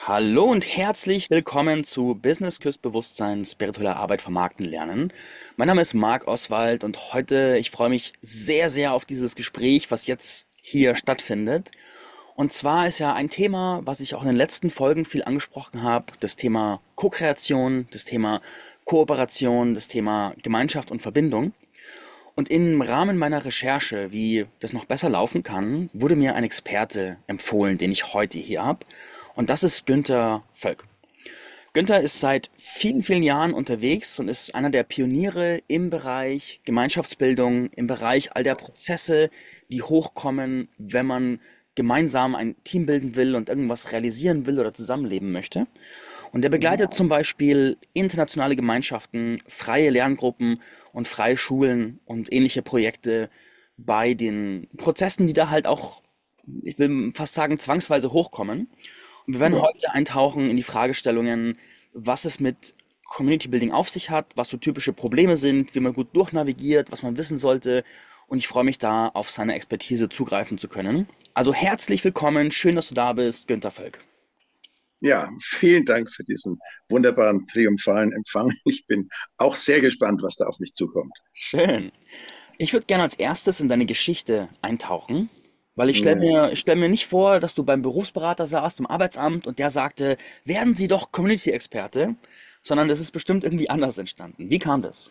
Hallo und herzlich willkommen zu Business Küss Bewusstsein, spirituelle Arbeit vermarkten lernen. Mein Name ist Marc Oswald und heute, ich freue mich sehr, sehr auf dieses Gespräch, was jetzt hier stattfindet. Und zwar ist ja ein Thema, was ich auch in den letzten Folgen viel angesprochen habe, das Thema Co-Kreation, das Thema Kooperation, das Thema Gemeinschaft und Verbindung. Und im Rahmen meiner Recherche, wie das noch besser laufen kann, wurde mir ein Experte empfohlen, den ich heute hier habe. Und das ist Günther Völk. Günther ist seit vielen, vielen Jahren unterwegs und ist einer der Pioniere im Bereich Gemeinschaftsbildung, im Bereich all der Prozesse, die hochkommen, wenn man gemeinsam ein Team bilden will und irgendwas realisieren will oder zusammenleben möchte. Und er begleitet zum Beispiel internationale Gemeinschaften, freie Lerngruppen und freie Schulen und ähnliche Projekte bei den Prozessen, die da halt auch, ich will fast sagen, zwangsweise hochkommen. Wir werden heute eintauchen in die Fragestellungen, was es mit Community Building auf sich hat, was so typische Probleme sind, wie man gut durchnavigiert, was man wissen sollte. Und ich freue mich da, auf seine Expertise zugreifen zu können. Also herzlich willkommen, schön, dass du da bist, Günther Völk. Ja, vielen Dank für diesen wunderbaren triumphalen Empfang. Ich bin auch sehr gespannt, was da auf mich zukommt. Schön. Ich würde gerne als erstes in deine Geschichte eintauchen, weil ich stelle Ja. mir, ich stell mir nicht vor, dass du beim Berufsberater saßt im Arbeitsamt und der sagte, werden Sie doch Community-Experte, sondern das ist bestimmt irgendwie anders entstanden. Wie kam das?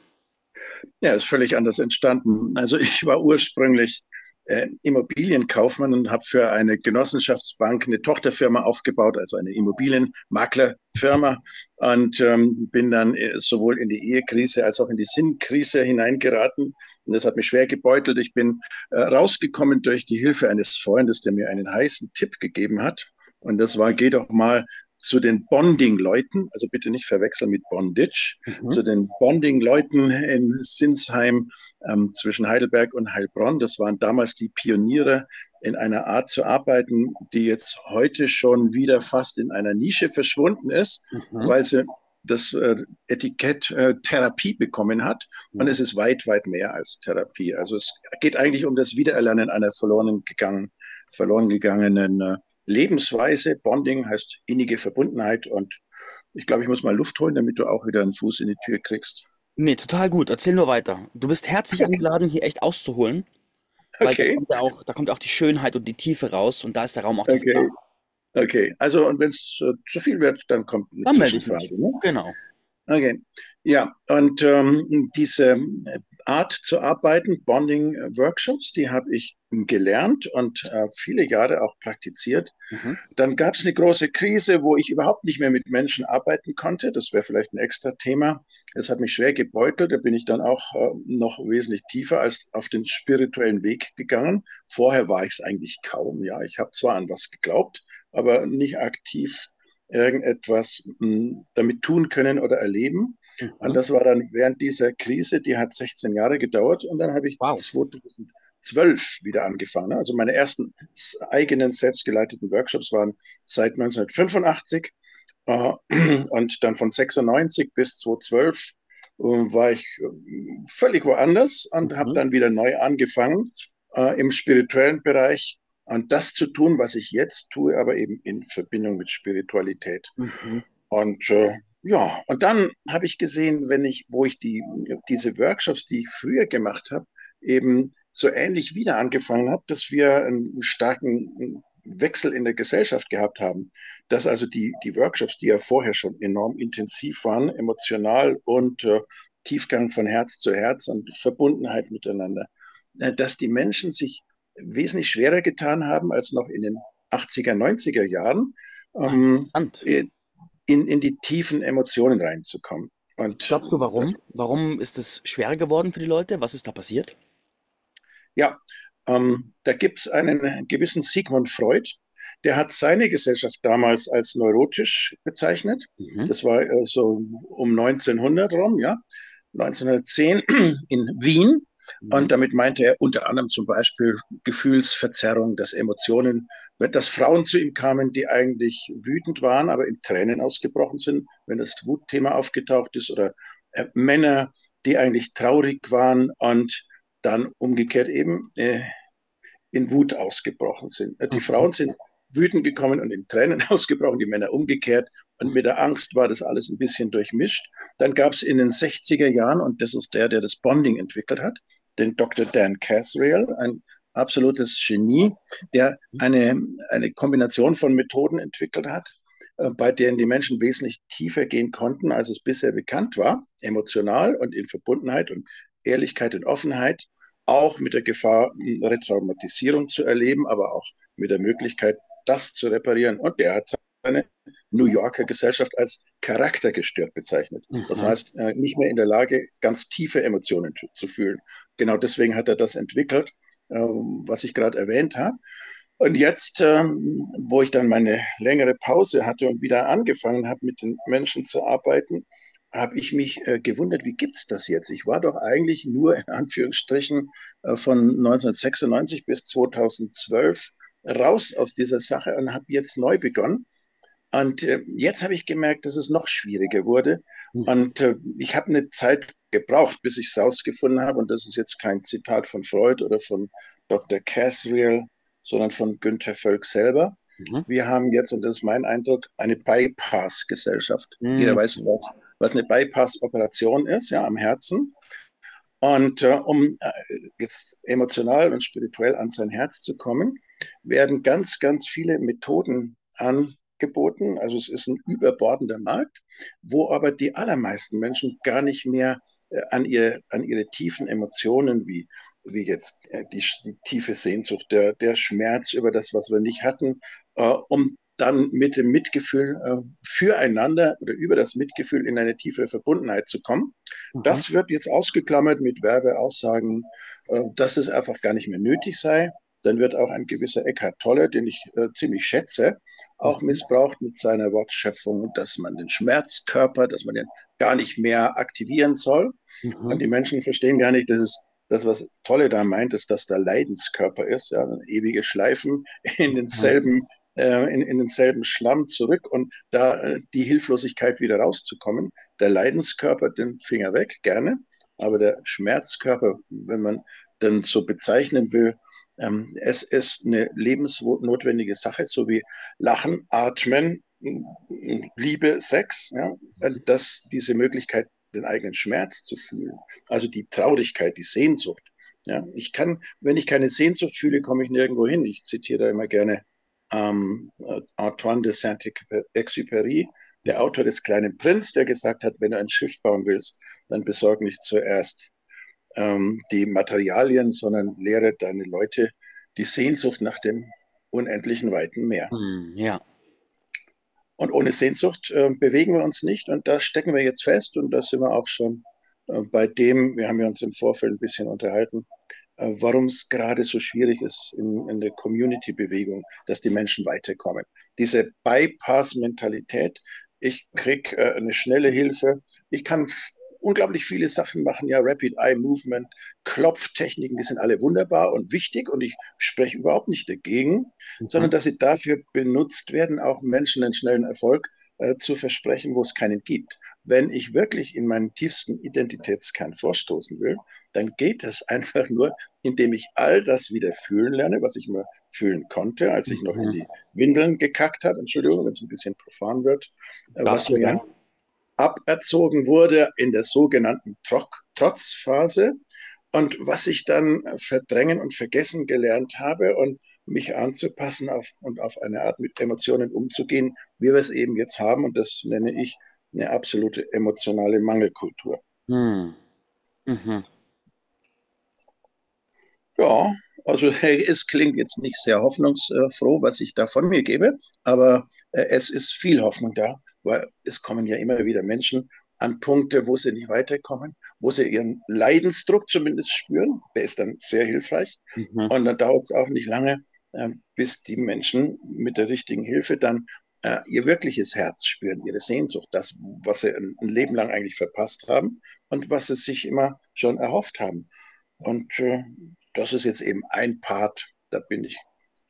Ja, ist völlig anders entstanden. Also ich war ursprünglich äh, Immobilienkaufmann und habe für eine Genossenschaftsbank eine Tochterfirma aufgebaut, also eine Immobilienmaklerfirma und ähm, bin dann äh, sowohl in die Ehekrise als auch in die Sinnkrise hineingeraten. Und das hat mich schwer gebeutelt. Ich bin äh, rausgekommen durch die Hilfe eines Freundes, der mir einen heißen Tipp gegeben hat. Und das war, geh doch mal zu den Bonding-Leuten, also bitte nicht verwechseln mit Bondage, Mhm. zu den Bonding-Leuten in Sinsheim ähm, zwischen Heidelberg und Heilbronn. Das waren damals die Pioniere in einer Art zu arbeiten, die jetzt heute schon wieder fast in einer Nische verschwunden ist, Mhm. weil sie das äh, Etikett äh, Therapie bekommen hat. Und Ja. es ist weit, weit mehr als Therapie. Also es geht eigentlich um das Wiedererlernen einer verloren gegangen, verloren gegangenen äh, Lebensweise. Bonding heißt innige Verbundenheit. Und ich glaube, ich muss mal Luft holen, damit du auch wieder einen Fuß in die Tür kriegst. Nee, total gut. Erzähl nur weiter. Du bist herzlich eingeladen, hier echt auszuholen, weil da Okay, kommt ja auch, da kommt auch die Schönheit und die Tiefe raus und da ist der Raum auch dafür okay, da. okay. Also, und wenn es äh, zu viel wird, dann kommt eine Dann. Zwischenfrage. Ne? Genau. Okay, ja, und ähm, diese Art zu arbeiten, Bonding-Workshops, die habe ich gelernt und äh, viele Jahre auch praktiziert. Mhm. Dann gab es eine große Krise, wo ich überhaupt nicht mehr mit Menschen arbeiten konnte. Das wäre vielleicht ein extra Thema. Das hat mich schwer gebeutelt. Da bin ich dann auch äh, noch wesentlich tiefer als auf den spirituellen Weg gegangen. Vorher war ich es eigentlich kaum. Ja, ich habe zwar an was geglaubt, aber nicht aktiv irgendetwas mh, damit tun können oder erleben. Und Mhm. das war dann während dieser Krise, die hat 16 Jahre gedauert. Und dann habe ich Wow. 2012 wieder angefangen. Also meine ersten eigenen selbstgeleiteten Workshops waren seit 1985. Äh, Und dann von 96 bis 2012 äh, war ich äh, völlig woanders und habe Mhm. dann wieder neu angefangen äh, im spirituellen Bereich. Und das zu tun, was ich jetzt tue, aber eben in Verbindung mit Spiritualität. Mhm. Und äh, ja, und dann habe ich gesehen, wenn ich, wo ich die, diese Workshops, die ich früher gemacht habe, eben so ähnlich wieder angefangen habe, dass wir einen starken Wechsel in der Gesellschaft gehabt haben. Dass also die, die Workshops, die ja vorher schon enorm intensiv waren, emotional und äh, Tiefgang von Herz zu Herz und Verbundenheit miteinander, äh, dass die Menschen sich wesentlich schwerer getan haben als noch in den 80er, 90er Jahren. Ah, Ähm. In, in die tiefen Emotionen reinzukommen. Und glaubst du, warum? Warum ist es schwerer geworden für die Leute? Was ist da passiert? ja, ähm, da gibt es einen gewissen Sigmund Freud, der hat seine Gesellschaft damals als neurotisch bezeichnet. Mhm. Das war äh, so um 1900 rum, ja, 1910 in Wien. Mhm. Und damit meinte er unter anderem zum Beispiel Gefühlsverzerrung, dass Emotionen, dass Frauen zu ihm kamen, die eigentlich wütend waren, aber in Tränen ausgebrochen sind, wenn das Wutthema aufgetaucht ist, oder äh, Männer, die eigentlich traurig waren und dann umgekehrt eben äh, in Wut ausgebrochen sind. Äh, Die Mhm. Frauen sind wütend gekommen und in Tränen ausgebrochen, die Männer umgekehrt. Und mit der Angst war das alles ein bisschen durchmischt. Dann gab es in den 60er Jahren, und das ist der, der das Bonding entwickelt hat, den Dr. Dan Casriel, ein absolutes Genie, der eine, eine Kombination von Methoden entwickelt hat, äh, bei denen die Menschen wesentlich tiefer gehen konnten, als es bisher bekannt war, emotional und in Verbundenheit und Ehrlichkeit und Offenheit, auch mit der Gefahr, Retraumatisierung zu erleben, aber auch mit der Möglichkeit, das zu reparieren. Und der hat seine New Yorker Gesellschaft als charaktergestört bezeichnet. Mhm. Das heißt, äh, nicht mehr in der Lage, ganz tiefe Emotionen zu fühlen. Genau deswegen hat er das entwickelt, ähm, was ich gerade erwähnt habe. Und jetzt, ähm, wo ich dann meine längere Pause hatte und wieder angefangen habe, mit den Menschen zu arbeiten, habe ich mich äh, gewundert, wie gibt es das jetzt? Ich war doch eigentlich nur in Anführungsstrichen äh, von 1996 bis 2012 raus aus dieser Sache und habe jetzt neu begonnen. Und äh, jetzt habe ich gemerkt, dass es noch schwieriger wurde. Mhm. Und äh, ich habe eine Zeit gebraucht, bis ich es rausgefunden habe. Und das ist jetzt kein Zitat von Freud oder von Dr. Casriel, sondern von Günther Völk selber. Mhm. Wir haben jetzt, und das ist mein Eindruck, eine Bypass-Gesellschaft. Mhm. Jeder weiß, was, was eine Bypass-Operation ist, ja, am Herzen. Und äh, um äh, emotional und spirituell an sein Herz zu kommen, werden ganz, ganz viele Methoden angeboten. Also es ist ein überbordender Markt, wo aber die allermeisten Menschen gar nicht mehr äh, an, ihr, an ihre tiefen Emotionen wie, wie jetzt äh, die, die tiefe Sehnsucht, der, der Schmerz über das, was wir nicht hatten, äh, um dann mit dem Mitgefühl äh, füreinander oder über das Mitgefühl in eine tiefe Verbundenheit zu kommen. Mhm. Das wird jetzt ausgeklammert mit Werbeaussagen, äh, dass es einfach gar nicht mehr nötig sei dann wird auch ein gewisser Eckhart Tolle, den ich äh, ziemlich schätze, auch mhm. missbraucht mit seiner Wortschöpfung, dass man den Schmerzkörper, dass man den gar nicht mehr aktivieren soll. Mhm. Und die Menschen verstehen gar nicht, dass es das, was Tolle da meint, ist, dass der Leidenskörper ist, ja, ewige Schleifen in denselben, äh, in, in denselben Schlamm zurück und da äh, die Hilflosigkeit wieder rauszukommen. Der Leidenskörper, den Finger weg, gerne, aber der Schmerzkörper, wenn man denn so bezeichnen will, es ist eine lebensnotwendige Sache, so wie Lachen, Atmen, Liebe, Sex, ja, dass diese Möglichkeit, den eigenen Schmerz zu fühlen, also die Traurigkeit, die Sehnsucht. Ja, ich kann, wenn ich keine Sehnsucht fühle, komme ich nirgendwo hin. Ich zitiere da immer gerne ähm, Antoine de Saint-Exupéry, der Autor des kleinen Prinz, der gesagt hat, wenn du ein Schiff bauen willst, dann besorg nicht zuerst ähm, die Materialien, sondern lehre deine Leute die Sehnsucht nach dem unendlichen weiten Meer. Hm, ja. Und ohne Sehnsucht äh, bewegen wir uns nicht und da stecken wir jetzt fest und da sind wir auch schon äh, bei dem, wir haben ja uns im Vorfeld ein bisschen unterhalten, äh, warum es gerade so schwierig ist in, in der Community-Bewegung, dass die Menschen weiterkommen. Diese Bypass-Mentalität, ich kriege äh, eine schnelle Hilfe, ich kann unglaublich viele Sachen machen ja Rapid Eye Movement, Klopftechniken, die sind alle wunderbar und wichtig und ich spreche überhaupt nicht dagegen, mhm. sondern dass sie dafür benutzt werden, auch Menschen einen schnellen Erfolg äh, zu versprechen, wo es keinen gibt. Wenn ich wirklich in meinen tiefsten Identitätskern vorstoßen will, dann geht es einfach nur, indem ich all das wieder fühlen lerne, was ich mal fühlen konnte, als ich noch in mhm. die Windeln gekackt habe. Entschuldigung, wenn es ein bisschen profan wird. Äh, was mir ja aberzogen wurde in der sogenannten Trotzphase und was ich dann verdrängen und vergessen gelernt habe und mich anzupassen auf, und auf eine Art mit Emotionen umzugehen, wie wir es eben jetzt haben. Und das nenne ich eine absolute emotionale Mangelkultur. Hm. Mhm. Ja, also es klingt jetzt nicht sehr hoffnungsfroh, was ich da von mir gebe, aber äh, es ist viel Hoffnung da, weil es kommen ja immer wieder Menschen an Punkte, wo sie nicht weiterkommen, wo sie ihren Leidensdruck zumindest spüren. Der ist dann sehr hilfreich. Mhm. Und dann dauert es auch nicht lange, äh, bis die Menschen mit der richtigen Hilfe dann äh, ihr wirkliches Herz spüren, ihre Sehnsucht, das, was sie ein, ein Leben lang eigentlich verpasst haben und was sie sich immer schon erhofft haben. Und äh, das ist jetzt eben ein Part, da bin ich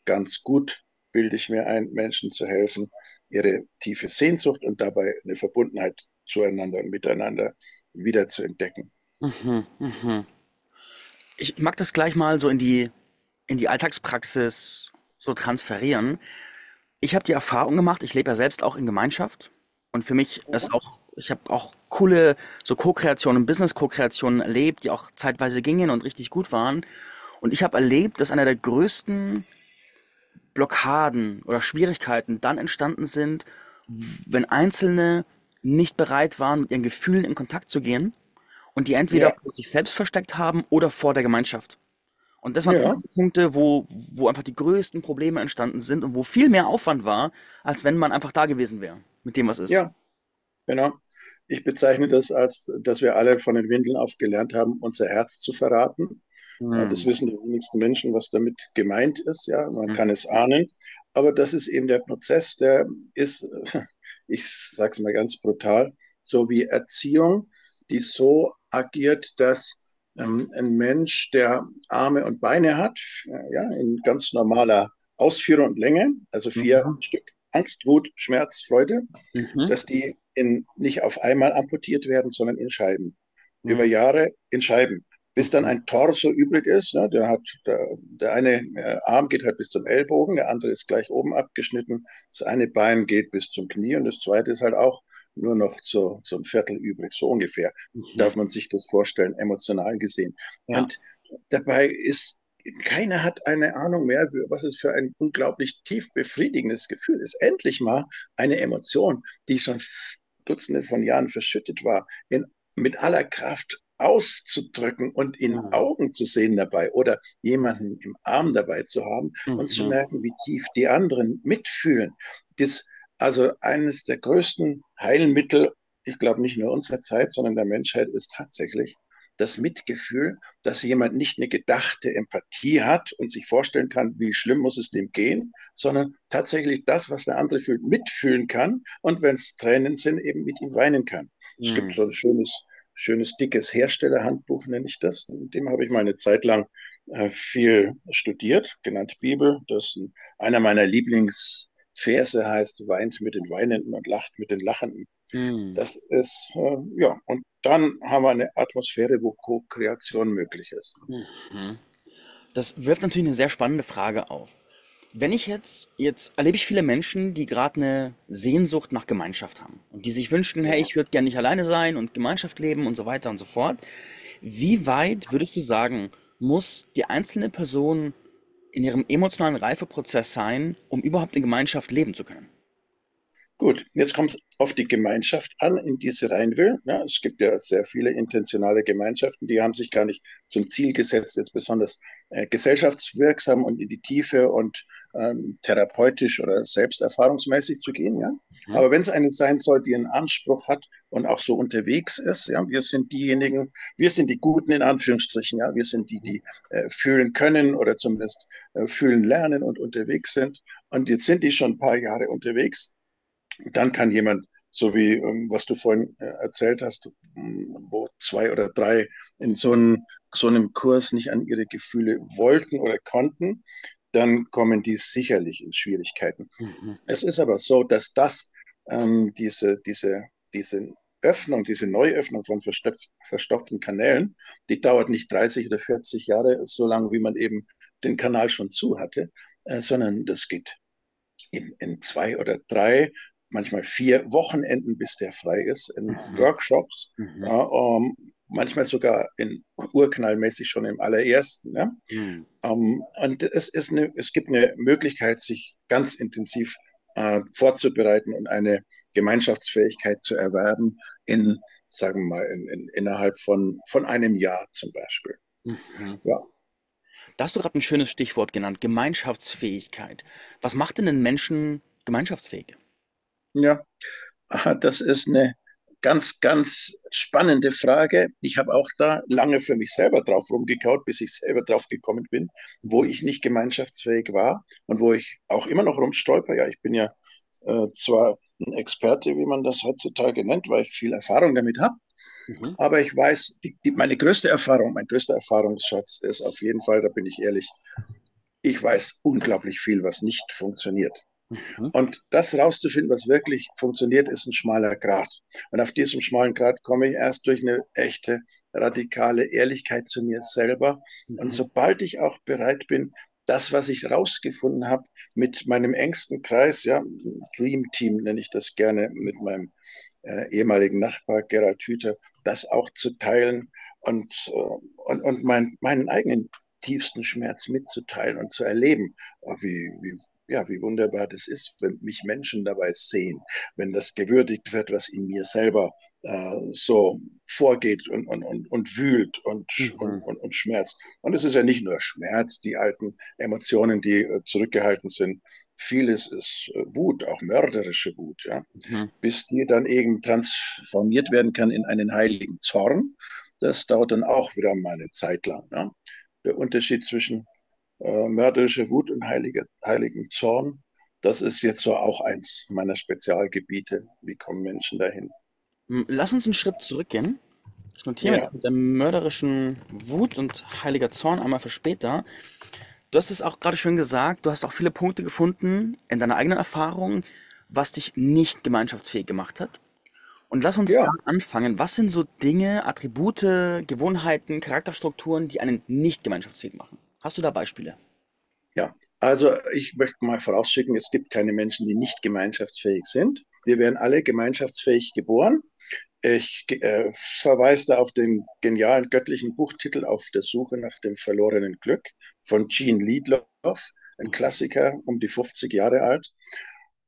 ganz gut, bilde ich mir ein, Menschen zu helfen, ihre tiefe Sehnsucht und dabei eine Verbundenheit zueinander und miteinander wieder zu entdecken. Mhm, mhm. Ich mag das gleich mal so in die, in die Alltagspraxis so transferieren. Ich habe die Erfahrung gemacht, ich lebe ja selbst auch in Gemeinschaft und für mich ist auch, ich habe auch coole so Co-Kreationen, Business-Co-Kreationen erlebt, die auch zeitweise gingen und richtig gut waren. Und ich habe erlebt, dass einer der größten Blockaden oder Schwierigkeiten dann entstanden sind, wenn Einzelne nicht bereit waren, mit ihren Gefühlen in Kontakt zu gehen und die entweder Ja, vor sich selbst versteckt haben oder vor der Gemeinschaft. Und das waren ja, die Punkte, wo, wo einfach die größten Probleme entstanden sind und wo viel mehr Aufwand war, als wenn man einfach da gewesen wäre, mit dem, was ist. ja, genau. Ich bezeichne das als, dass wir alle von den Windeln auf gelernt haben, unser Herz zu verraten. Ja, das Hm. wissen die wenigsten Menschen, was damit gemeint ist. Ja, man Hm. kann es ahnen. Aber das ist eben der Prozess, der ist, ich sage es mal ganz brutal, so wie Erziehung, die so agiert, dass ähm, ein Mensch, der Arme und Beine hat, ja, in ganz normaler Ausführung und Länge, also vier Mhm. Stück, Angst, Wut, Schmerz, Freude, Mhm. dass die in, nicht auf einmal amputiert werden, sondern in Scheiben über Mhm. Jahre in Scheiben, bis dann ein Torso übrig ist. Ne? Der hat, der, der eine äh, Arm geht halt bis zum Ellbogen, der andere ist gleich oben abgeschnitten, das eine Bein geht bis zum Knie und das zweite ist halt auch nur noch zu, zum Viertel übrig, so ungefähr. Mhm. Darf man sich das vorstellen, emotional gesehen. Ja. Und dabei ist, keiner hat eine Ahnung mehr, was es für ein unglaublich tief befriedigendes Gefühl ist. Endlich mal eine Emotion, die schon Dutzende von Jahren verschüttet war, in mit aller Kraft auszudrücken und in Mhm. Augen zu sehen dabei oder jemanden im Arm dabei zu haben und zu Mhm. merken, wie tief die anderen mitfühlen. Das also eines der größten Heilmittel, ich glaube nicht nur unserer Zeit, sondern der Menschheit ist tatsächlich das Mitgefühl, dass jemand nicht eine gedachte Empathie hat und sich vorstellen kann, wie schlimm muss es dem gehen, sondern tatsächlich das, was der andere fühlt, mitfühlen kann und wenn es Tränen sind, eben mit ihm weinen kann. Es gibt Mhm. so ein schönes, schönes, dickes Herstellerhandbuch, nenne ich das. In dem habe ich mal eine Zeit lang äh, viel studiert, genannt Bibel. Das ist ein, einer meiner Lieblingsverse heißt, weint mit den Weinenden und lacht mit den Lachenden. Mhm. Das ist, äh, ja, und dann haben wir eine Atmosphäre, wo Co-Kreation möglich ist. Mhm. Das wirft natürlich eine sehr spannende Frage auf. Wenn ich jetzt, jetzt erlebe ich viele Menschen, die gerade eine Sehnsucht nach Gemeinschaft haben und die sich wünschen, hey, ich würde gerne nicht alleine sein und Gemeinschaft leben und so weiter und so fort. Wie weit würdest du sagen, muss die einzelne Person in ihrem emotionalen Reifeprozess sein, um überhaupt in Gemeinschaft leben zu können? Gut, jetzt kommt es auf die Gemeinschaft an, in die sie rein will. Ja, es gibt ja sehr viele intentionale Gemeinschaften, die haben sich gar nicht zum Ziel gesetzt, jetzt besonders äh, gesellschaftswirksam und in die Tiefe und ähm, therapeutisch oder selbsterfahrungsmäßig zu gehen. Ja? Mhm. Aber wenn es eine sein soll, die einen Anspruch hat und auch so unterwegs ist, ja, wir sind diejenigen, wir sind die Guten in Anführungsstrichen, ja, wir sind die, die äh, fühlen können oder zumindest äh, fühlen lernen und unterwegs sind. Und jetzt sind die schon ein paar Jahre unterwegs dann kann jemand, so wie ähm, was du vorhin äh, erzählt hast, m, wo zwei oder drei in so einem, so einem Kurs nicht an ihre Gefühle wollten oder konnten, dann kommen die sicherlich in Schwierigkeiten. Mhm. Es ist aber so, dass das, ähm, diese, diese, diese Öffnung, diese Neuöffnung von verstopf, verstopften Kanälen, die dauert nicht 30 oder 40 Jahre, so lange wie man eben den Kanal schon zu hatte, äh, sondern das geht in, in zwei oder drei, manchmal vier Wochenenden, bis der frei ist, in Mhm. Workshops, Mhm. ja, um, manchmal sogar in urknallmäßig schon im allerersten. Ja. Mhm. Um, und es, ist eine, es gibt eine Möglichkeit, sich ganz intensiv äh, vorzubereiten und eine Gemeinschaftsfähigkeit zu erwerben in, sagen wir mal, in, in, innerhalb von, von einem Jahr zum Beispiel. Mhm. Ja, Da hast du gerade ein schönes Stichwort genannt, Gemeinschaftsfähigkeit. Was macht denn einen Menschen gemeinschaftsfähig? Ja. Aha, das ist eine ganz, ganz spannende Frage. Ich habe auch da lange für mich selber drauf rumgekaut, bis ich selber drauf gekommen bin, wo ich nicht gemeinschaftsfähig war und wo ich auch immer noch rumstolper. Ja, ich bin ja äh, zwar ein Experte, wie man das heutzutage nennt, weil ich viel Erfahrung damit habe, Mhm. aber ich weiß, die, die, meine größte Erfahrung, mein größter Erfahrungsschatz ist auf jeden Fall, da bin ich ehrlich, ich weiß unglaublich viel, was nicht funktioniert. Mhm. Und das rauszufinden, was wirklich funktioniert, ist ein schmaler Grat. Und auf diesem schmalen Grat komme ich erst durch eine echte, radikale Ehrlichkeit zu mir selber. Und Mhm. sobald ich auch bereit bin, das, was ich rausgefunden habe mit meinem engsten Kreis, ja, Dream Team nenne ich das gerne, mit meinem äh, ehemaligen Nachbar Gerald Hüther, das auch zu teilen und, äh, und, und mein, meinen eigenen tiefsten Schmerz mitzuteilen und zu erleben, wie, wie, ja, wie wunderbar das ist, wenn mich Menschen dabei sehen, wenn das gewürdigt wird, was in mir selber äh, so vorgeht und, und, und, und wühlt und, mhm. und, und, und schmerzt. Und es ist ja nicht nur Schmerz, die alten Emotionen, die äh, zurückgehalten sind. Vieles ist äh, Wut, auch mörderische Wut, ja, mhm. bis die dann eben transformiert werden kann in einen heiligen Zorn. Das dauert dann auch wieder mal eine Zeit lang. Ja. Der Unterschied zwischen äh, mörderische Wut und heilige, heiligen Zorn, das ist jetzt so auch eins meiner Spezialgebiete. Wie kommen Menschen dahin? Lass uns einen Schritt zurückgehen. Ich notiere ja. mit der mörderischen Wut und heiliger Zorn einmal für später. Du hast es auch gerade schön gesagt, du hast auch viele Punkte gefunden in deiner eigenen Erfahrung, was dich nicht gemeinschaftsfähig gemacht hat. Und lass uns ja. da anfangen. Was sind so Dinge, Attribute, Gewohnheiten, Charakterstrukturen, die einen nicht gemeinschaftsfähig machen? Hast du da Beispiele? Ja, also ich möchte mal vorausschicken, es gibt keine Menschen, die nicht gemeinschaftsfähig sind. Wir werden alle gemeinschaftsfähig geboren. Ich äh, verweise da auf den genialen göttlichen Buchtitel Auf der Suche nach dem verlorenen Glück von Gene Liedloff, ein Klassiker, um die 50 Jahre alt.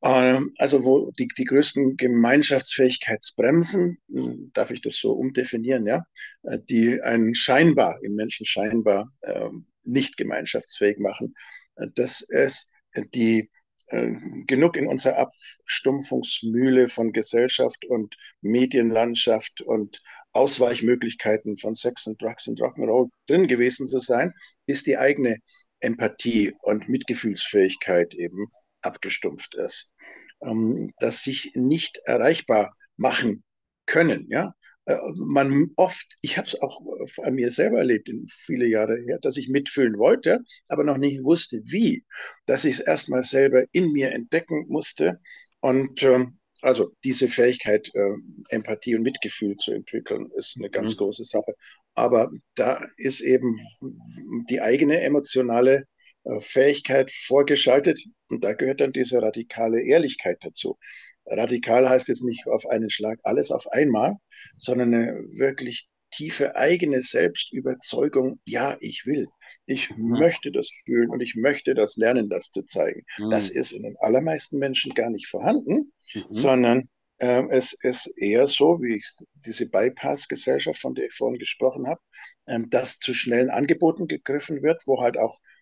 Ähm, also wo die, die größten Gemeinschaftsfähigkeitsbremsen, hm, darf ich das so umdefinieren, ja, äh, die einen scheinbar, im Menschen scheinbar äh, nicht gemeinschaftsfähig machen, äh, dass es die äh, genug in unserer Abstumpfungsmühle von Gesellschaft und Medienlandschaft und Ausweichmöglichkeiten von Sex und Drugs und Rock'n'Roll drin gewesen zu sein, bis die eigene Empathie und Mitgefühlsfähigkeit eben abgestumpft ist. Ähm, dass sich nicht erreichbar machen können, ja, man oft, ich habe es auch an mir selber erlebt, in viele Jahre her, dass ich mitfühlen wollte, aber noch nicht wusste, wie, dass ich es erstmal selber in mir entdecken musste und ähm, also diese Fähigkeit, äh, Empathie und Mitgefühl zu entwickeln, ist eine ganz mhm. große Sache. Aber da ist eben die eigene emotionale äh, Fähigkeit vorgeschaltet und da gehört dann diese radikale Ehrlichkeit dazu. Radikal heißt jetzt nicht auf einen Schlag alles auf einmal, sondern eine wirklich tiefe eigene Selbstüberzeugung, ja, ich will, ich mhm. möchte das fühlen und ich möchte das lernen, das zu zeigen. Mhm. Das ist in den allermeisten Menschen gar nicht vorhanden, mhm. sondern äh, es ist eher so, wie ich diese Bypass-Gesellschaft, von der ich vorhin gesprochen habe, äh, dass zu schnellen Angeboten gegriffen wird, wo halt auch äh,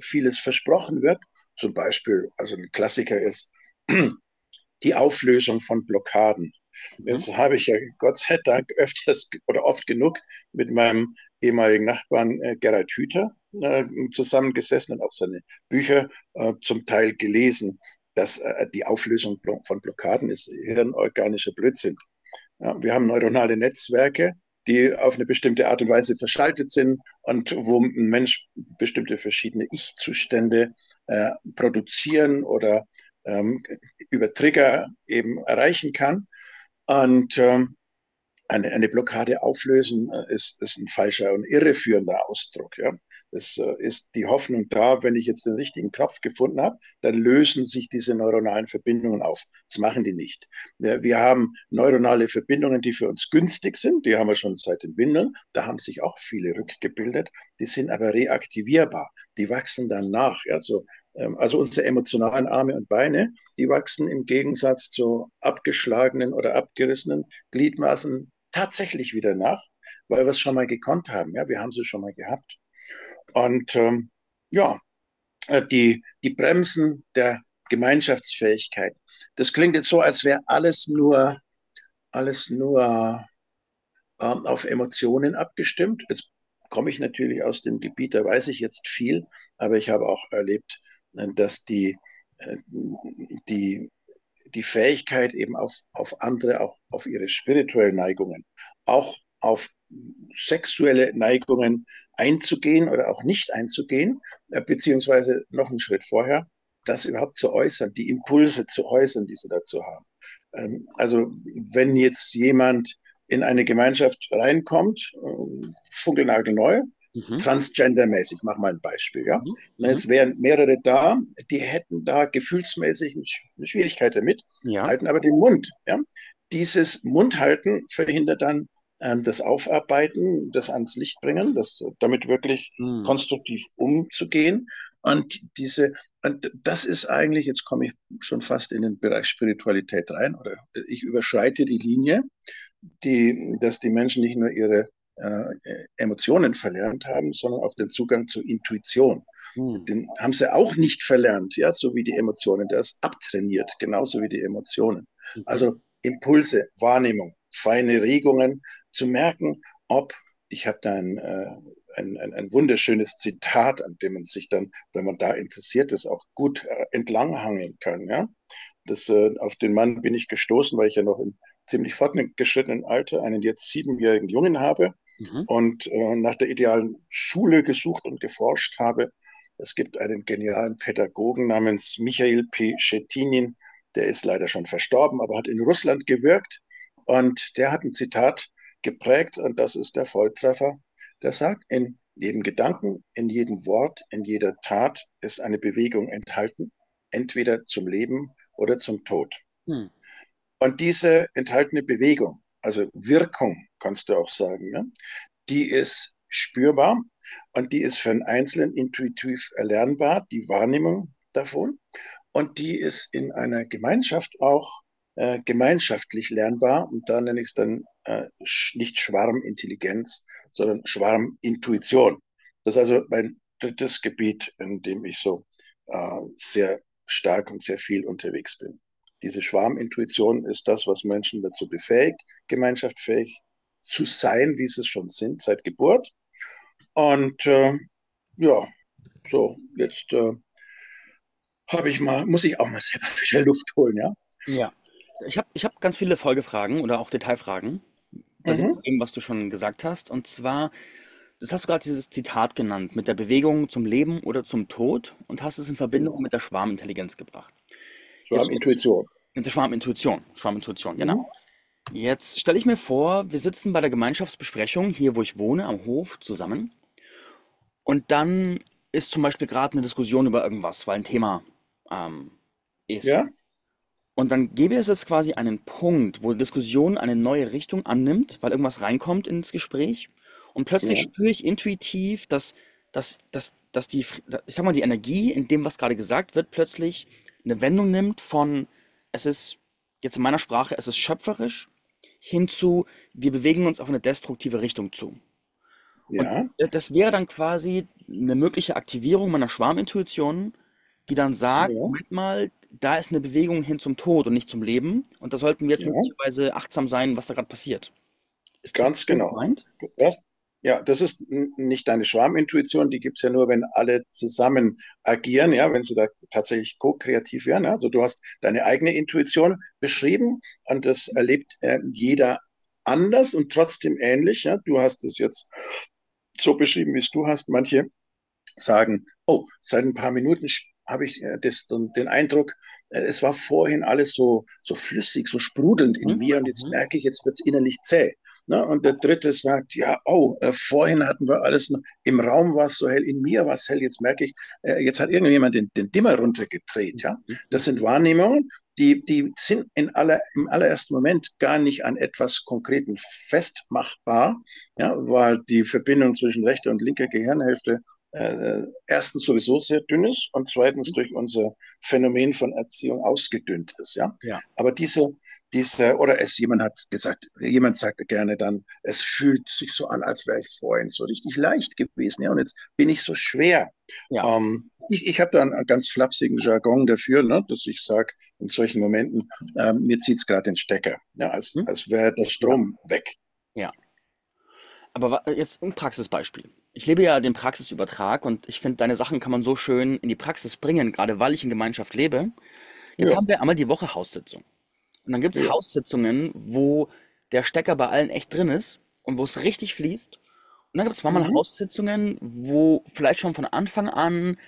vieles versprochen wird. Zum Beispiel, also ein Klassiker ist, die Auflösung von Blockaden. Mhm. Jetzt habe ich ja Gott sei Dank öfters oder oft genug mit meinem ehemaligen Nachbarn äh, Gerald Hüther äh, zusammengesessen und auch seine Bücher äh, zum Teil gelesen, dass äh, die Auflösung von Blockaden ist hirnorganischer Blödsinn. Ja, wir haben neuronale Netzwerke, die auf eine bestimmte Art und Weise verschaltet sind und wo ein Mensch bestimmte verschiedene Ich-Zustände äh, produzieren oder ähm, über Trigger eben erreichen kann. Und ähm, eine, eine Blockade auflösen äh, ist, ist ein falscher und irreführender Ausdruck. Ja. Es äh, ist die Hoffnung da, wenn ich jetzt den richtigen Knopf gefunden habe, dann lösen sich diese neuronalen Verbindungen auf. Das machen die nicht. Wir haben neuronale Verbindungen, die für uns günstig sind. Die haben wir schon seit den Windeln. Da haben sich auch viele rückgebildet. Die sind aber reaktivierbar. Die wachsen dann nach. Ja. So ähm, also unsere emotionalen Arme und Beine, die wachsen im Gegensatz zu abgeschlagenen oder abgerissenen Gliedmaßen tatsächlich wieder nach, weil wir es schon mal gekonnt haben. Ja, wir haben sie schon mal gehabt. Und ähm, ja, äh, die, die Bremsen der Gemeinschaftsfähigkeit. Das klingt jetzt so, als wäre alles nur, alles nur ähm, auf Emotionen abgestimmt. Jetzt komme ich natürlich aus dem Gebiet, da weiß ich jetzt viel, aber ich habe auch erlebt, dass die, äh, die, die Fähigkeit eben auf, auf andere, auch auf ihre spirituellen Neigungen, auch auf sexuelle Neigungen einzugehen oder auch nicht einzugehen, äh, beziehungsweise noch einen Schritt vorher, das überhaupt zu äußern, die Impulse zu äußern, die sie dazu haben. Ähm, also wenn jetzt jemand in eine Gemeinschaft reinkommt, äh, funkelnagelneu, Mhm. Transgendermäßig, mach mal ein Beispiel, ja. Mhm. Jetzt wären mehrere da, die hätten da gefühlsmäßig eine Schwierigkeit damit, Ja. halten aber den Mund, ja. Dieses Mundhalten verhindert dann ähm, das Aufarbeiten, das ans Licht bringen, das, damit wirklich Mhm. konstruktiv umzugehen. Und diese, und das ist eigentlich, jetzt komme ich schon fast in den Bereich Spiritualität rein, oder ich überschreite die Linie, die, dass die Menschen nicht nur ihre äh, Emotionen verlernt haben, sondern auch den Zugang zur Intuition. Mhm. Den haben sie auch nicht verlernt, ja, so wie die Emotionen. Der ist abtrainiert, genauso wie die Emotionen. Also Impulse, Wahrnehmung, feine Regungen, zu merken, ob, ich habe da ein, äh, ein, ein, ein wunderschönes Zitat, an dem man sich dann, wenn man da interessiert ist, auch gut äh, entlanghangeln kann. Ja? Das, äh, auf den Mann bin ich gestoßen, weil ich ja noch im ziemlich fortgeschrittenen Alter einen jetzt siebenjährigen Jungen habe Mhm. und äh, nach der idealen Schule gesucht und geforscht habe. Es gibt einen genialen Pädagogen namens Michail P. Schettinin, der ist leider schon verstorben, aber hat in Russland gewirkt und der hat ein Zitat geprägt und das ist der Volltreffer. Der sagt, in jedem Gedanken, in jedem Wort, in jeder Tat ist eine Bewegung enthalten, entweder zum Leben oder zum Tod. Mhm. Und diese enthaltene Bewegung, also Wirkung, kannst du auch sagen, ne? die ist spürbar und die ist für einen Einzelnen intuitiv erlernbar, die Wahrnehmung davon. Und die ist in einer Gemeinschaft auch äh, gemeinschaftlich lernbar. Und da nenne ich es dann äh, nicht Schwarmintelligenz, sondern Schwarmintuition. Das ist also mein drittes Gebiet, in dem ich so äh, sehr stark und sehr viel unterwegs bin. Diese Schwarmintuition ist das, was Menschen dazu befähigt, gemeinschaftfähig zu sein, wie sie es schon sind seit Geburt. Und äh, ja, so, jetzt äh, habe ich mal, muss ich auch mal selber wieder Luft holen, ja? Ja. Ich habe ich hab ganz viele Folgefragen oder auch Detailfragen, basierend Mhm. auf dem, was du schon gesagt hast. Und zwar, das hast du gerade dieses Zitat genannt, mit der Bewegung zum Leben oder zum Tod und hast es in Verbindung Genau. mit der Schwarmintelligenz gebracht. Jetzt ich, Schwarmintuition. mit der Schwarmintuition, Schwarmintuition, Mhm. genau. Jetzt stelle ich mir vor, wir sitzen bei der Gemeinschaftsbesprechung hier, wo ich wohne, am Hof zusammen. Und dann ist zum Beispiel gerade eine Diskussion über irgendwas, weil ein Thema ähm, ist. Ja, Und dann gäbe es jetzt quasi einen Punkt, wo die Diskussion eine neue Richtung annimmt, weil irgendwas reinkommt ins Gespräch. Und plötzlich ja, spüre ich intuitiv, dass, dass, dass, dass die, ich sag mal, die Energie in dem, was gerade gesagt wird, plötzlich eine Wendung nimmt von, es ist, jetzt in meiner Sprache, es ist schöpferisch, hin zu, wir bewegen uns auf eine destruktive Richtung zu. Und ja, das wäre dann quasi eine mögliche Aktivierung meiner Schwarmintuition, die dann sagt, ja, Moment mal, da ist eine Bewegung hin zum Tod und nicht zum Leben. Und da sollten wir jetzt ja, möglicherweise achtsam sein, was da gerade passiert. Ist, das ganz so genau. gemeint? Du hast, ja, das ist nicht deine Schwarmintuition, die gibt's ja nur, wenn alle zusammen agieren, ja, wenn sie da tatsächlich ko-kreativ werden. ja. Also du hast deine eigene Intuition beschrieben und das erlebt äh, jeder anders und trotzdem ähnlich. Ja. Du hast es jetzt so beschrieben, wie es du hast. Manche sagen, oh, seit ein paar Minuten habe ich äh, das, den, Eindruck, äh, es war vorhin alles so, so flüssig, so sprudelnd in Mhm. mir und jetzt Mhm. merke ich, jetzt wird's innerlich zäh. Ne? Und der dritte sagt, ja, oh, äh, vorhin hatten wir alles noch, im Raum war es so hell, in mir war es hell, jetzt merke ich, äh, jetzt hat irgendjemand den, den Dimmer runtergedreht. Ja? Das Mhm. sind Wahrnehmungen, die, die sind in aller, im allerersten Moment gar nicht an etwas Konkreten festmachbar, ja, weil die Verbindung zwischen rechter und linker Gehirnhälfte äh, erstens sowieso sehr dünn ist und zweitens durch unser Phänomen von Erziehung ausgedünnt ist, ja. Ja. Aber diese, diese, oder es jemand hat gesagt, jemand sagte gerne dann, es fühlt sich so an, als wäre ich vorhin so richtig leicht gewesen, ja, und jetzt bin ich so schwer. Ja. Ähm, ich ich habe da einen ganz flapsigen Jargon dafür, ne, dass ich sage, in solchen Momenten, ähm, mir zieht's gerade den Stecker, ja, als, Hm? als wäre der Ja. Strom weg. Ja. Aber jetzt ein Praxisbeispiel. Ich lebe ja den Praxisübertrag und ich finde, deine Sachen kann man so schön in die Praxis bringen, gerade weil ich in Gemeinschaft lebe. Jetzt Ja, haben wir einmal die Woche Haussitzung. Und dann gibt es ja. Haussitzungen, wo der Stecker bei allen echt drin ist und wo es richtig fließt. Und dann gibt es manchmal Mhm. Haussitzungen, wo vielleicht schon von Anfang an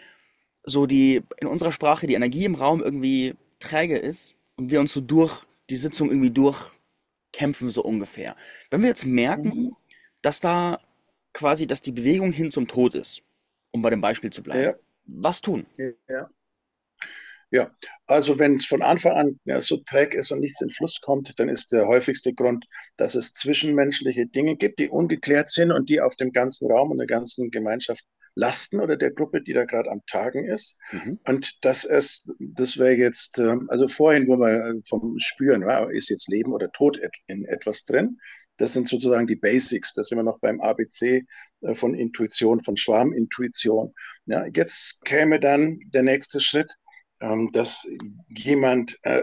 so die, in unserer Sprache, die Energie im Raum irgendwie träge ist und wir uns so durch die Sitzung irgendwie durchkämpfen, so ungefähr. Wenn wir jetzt merken, Mhm. dass da quasi, dass die Bewegung hin zum Tod ist, um bei dem Beispiel zu bleiben. Ja, Was tun? ja. Ja, also wenn es von Anfang an ja, so träge ist und nichts in Fluss kommt, dann ist der häufigste Grund, dass es zwischenmenschliche Dinge gibt, die ungeklärt sind und die auf dem ganzen Raum und der ganzen Gemeinschaft lasten oder der Gruppe, die da gerade am Tagen ist. Mhm. Und dass es, das wäre jetzt, ähm, also vorhin, wo wir äh, vom Spüren, ja, ist jetzt Leben oder Tod in etwas drin. Das sind sozusagen die Basics. Da sind wir noch beim ABC äh, von Intuition, von Schwarmintuition. Ja, jetzt käme dann der nächste Schritt ähm, dass jemand äh,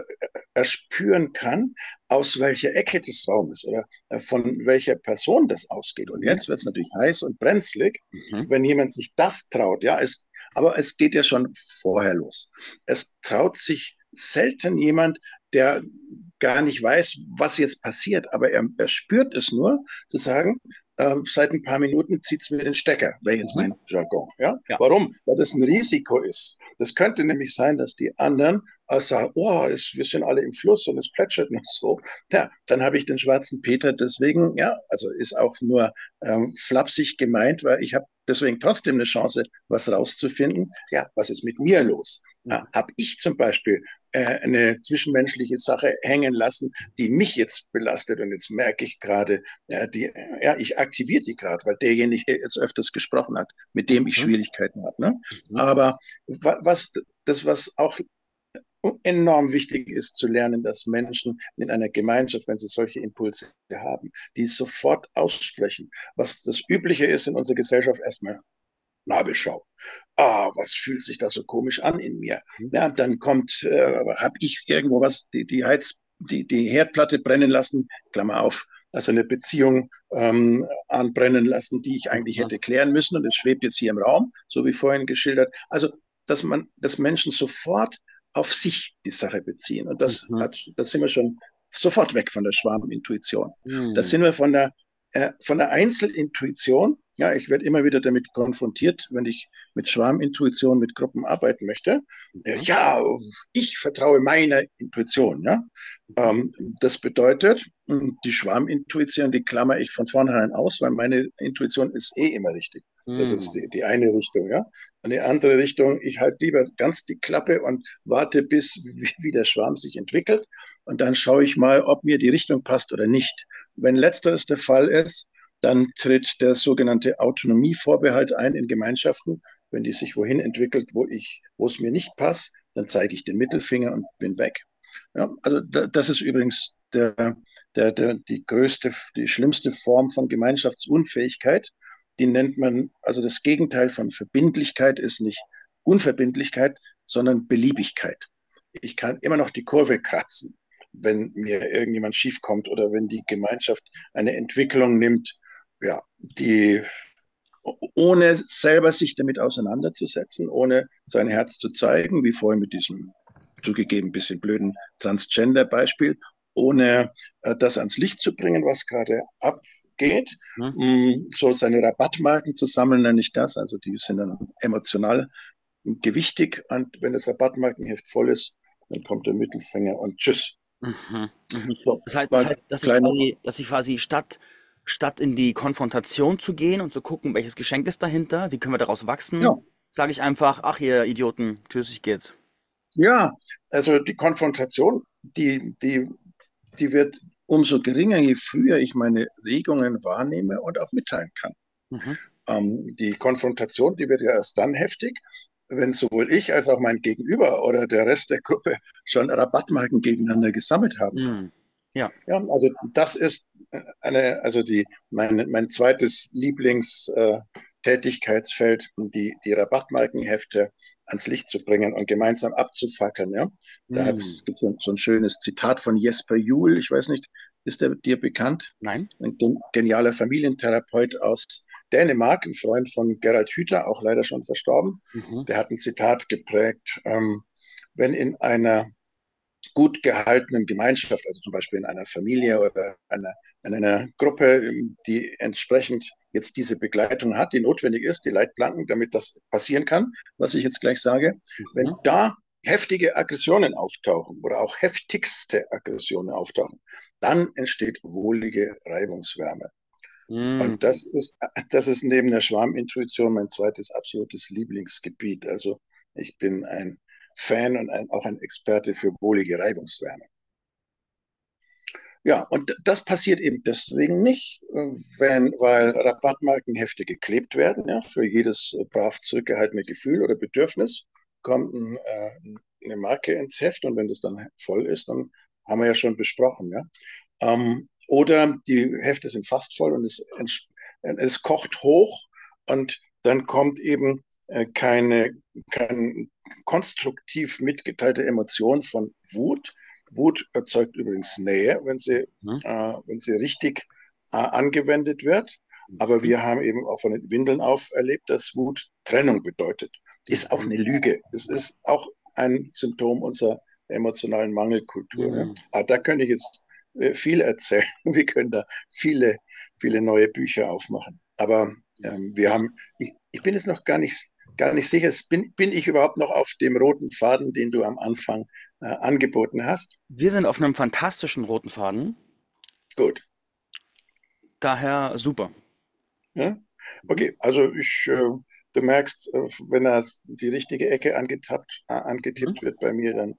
erspüren kann, aus welcher Ecke des Raumes oder äh, von welcher Person das ausgeht. Und jetzt wird es natürlich heiß und brenzlig, Mhm. wenn jemand sich das traut. Ja, es, aber es geht ja schon vorher los. Es traut sich selten jemand, der gar nicht weiß, was jetzt passiert, aber er, er spürt es nur, zu sagen, ähm, seit ein paar Minuten zieht es mir den Stecker, wäre jetzt Mhm. mein Jargon. Ja? Ja. Warum? Weil das ein Risiko ist. Das könnte nämlich sein, dass die anderen äh, sagen, oh, es, wir sind alle im Fluss und es plätschert noch so. Ja, dann habe ich den schwarzen Peter deswegen, ja, also ist auch nur ähm, flapsig gemeint, weil ich habe deswegen trotzdem eine Chance, was rauszufinden. Ja, was ist mit mir los? Ja, habe ich zum Beispiel äh, eine zwischenmenschliche Sache hängen lassen, die mich jetzt belastet und jetzt merke ich gerade, ja, die, ja, ich aktiviere die gerade, weil derjenige jetzt öfters gesprochen hat, mit dem ich Mhm. Schwierigkeiten habe. Ne? Mhm. Aber wa- was, das, was auch enorm wichtig ist zu lernen, dass Menschen in einer Gemeinschaft, wenn sie solche Impulse haben, die sofort aussprechen. Was das Übliche ist in unserer Gesellschaft erstmal Nabelschau. Ah, was fühlt sich da so komisch an in mir? Mhm. Ja, dann kommt, äh, habe ich irgendwo was, die, die Heiz, die, die Herdplatte brennen lassen, Klammer auf, also eine Beziehung ähm, anbrennen lassen, die ich eigentlich Mhm. hätte klären müssen und es schwebt jetzt hier im Raum, so wie vorhin geschildert. Also, dass man, dass Menschen sofort auf sich die Sache beziehen. Und das Mhm. hat, da sind wir schon sofort weg von der Schwarmintuition. Da Mhm. sind wir von der, äh, von der Einzelintuition. Ja, ich werde immer wieder damit konfrontiert, wenn ich mit Schwarmintuition, mit Gruppen arbeiten möchte. Äh, Mhm. ja, ich vertraue meiner Intuition. Ja, ähm, das bedeutet, mh, die Schwarmintuition, die klammer ich von vornherein aus, weil meine Intuition ist eh immer richtig. Das ist Mhm. die, die eine Richtung, ja. Und die andere Richtung, ich halte lieber ganz die Klappe und warte, bis wie, wie der Schwarm sich entwickelt. Und dann schaue ich mal, ob mir die Richtung passt oder nicht. Wenn letzteres der Fall ist, dann tritt der sogenannte Autonomievorbehalt ein in Gemeinschaften. Wenn die sich wohin entwickelt, wo ich, wo es mir nicht passt, dann zeige ich den Mittelfinger und bin weg. Ja, also da, das ist übrigens der, der, der, die größte, die schlimmste Form von Gemeinschaftsunfähigkeit. Die nennt man, also das Gegenteil von Verbindlichkeit ist nicht Unverbindlichkeit, sondern Beliebigkeit. Ich kann immer noch die Kurve kratzen, wenn mir irgendjemand schief kommt oder wenn die Gemeinschaft eine Entwicklung nimmt, ja, die ohne selber sich damit auseinanderzusetzen, ohne sein Herz zu zeigen, wie vorhin mit diesem zugegeben bisschen blöden Transgender-Beispiel, ohne äh, das ans Licht zu bringen, was gerade abgeht, Mhm. mh, so seine Rabattmarken zu sammeln, nenne ich das. Also die sind dann emotional gewichtig und wenn das Rabattmarkenheft voll ist, dann kommt der Mittelfinger und tschüss. Mhm. Mhm. So, Das heißt, das heißt, dass ich quasi, dass ich quasi statt, statt in die Konfrontation zu gehen und zu gucken, welches Geschenk ist dahinter, wie können wir daraus ja, wachsen, sage ich einfach, ach ihr Idioten, tschüss, ich geh jetzt. ja, also die Konfrontation, die, die, die wird umso geringer, je früher ich meine Regungen wahrnehme und auch mitteilen kann. Mhm. Ähm, die Konfrontation, die wird ja erst dann heftig, wenn sowohl ich als auch mein Gegenüber oder der Rest der Gruppe schon Rabattmarken gegeneinander gesammelt haben. Mhm. Ja. Ja, also das ist eine, also die, mein, mein zweites Lieblingstätigkeitsfeld, die, die Rabattmarkenhefte ans Licht zu bringen und gemeinsam abzufackeln. Ja, da hat Mhm. es gibt so, so ein schönes Zitat von Jesper Juhl, ich weiß nicht, ist der dir bekannt? Nein? Ein gen- genialer Familientherapeut aus Dänemark, ein Freund von Gerald Hüther, auch leider schon verstorben. Mhm. Der hat ein Zitat geprägt, ähm, wenn in einer gut gehaltenen Gemeinschaft, also zum Beispiel in einer Familie oder einer, in einer Gruppe, die entsprechend jetzt diese Begleitung hat, die notwendig ist, die Leitplanken, damit das passieren kann, was ich jetzt gleich sage, wenn Mhm. da heftige Aggressionen auftauchen oder auch heftigste Aggressionen auftauchen, dann entsteht wohlige Reibungswärme. Mm, Und das ist, das ist neben der Schwarmintuition mein zweites absolutes Lieblingsgebiet. Also ich bin ein Fan und ein, auch ein Experte für wohlige Reibungswärme. Ja, und das passiert eben deswegen nicht, äh, wenn, weil Rabattmarkenhefte geklebt werden. Ja, für jedes äh, brav zurückgehaltene Gefühl oder Bedürfnis kommt ein, äh, eine Marke ins Heft und wenn das dann voll ist, dann haben wir ja schon besprochen. Ja. Ähm, oder die Hefte sind fast voll und es, es kocht hoch und dann kommt eben äh, keine, keine konstruktiv mitgeteilte Emotion von Wut, Wut erzeugt übrigens Nähe, wenn sie, mhm. äh, wenn sie richtig äh, angewendet wird. Aber wir haben eben auch von den Windeln auf erlebt, dass Wut Trennung bedeutet. Ist auch eine Lüge. Es ist auch ein Symptom unserer emotionalen Mangelkultur. Ne? Mhm. Aber da könnte ich jetzt äh, viel erzählen. Wir können da viele, viele neue Bücher aufmachen. Aber ähm, wir haben, ich, ich bin jetzt noch gar nicht, gar nicht sicher, bin, bin ich überhaupt noch auf dem roten Faden, den du am Anfang äh, angeboten hast. Wir sind auf einem fantastischen roten Faden. Gut. Daher super. Ja? Okay, also ich, äh, du merkst, äh, wenn er die richtige Ecke angetappt, äh, angetippt Mhm. wird bei mir, dann,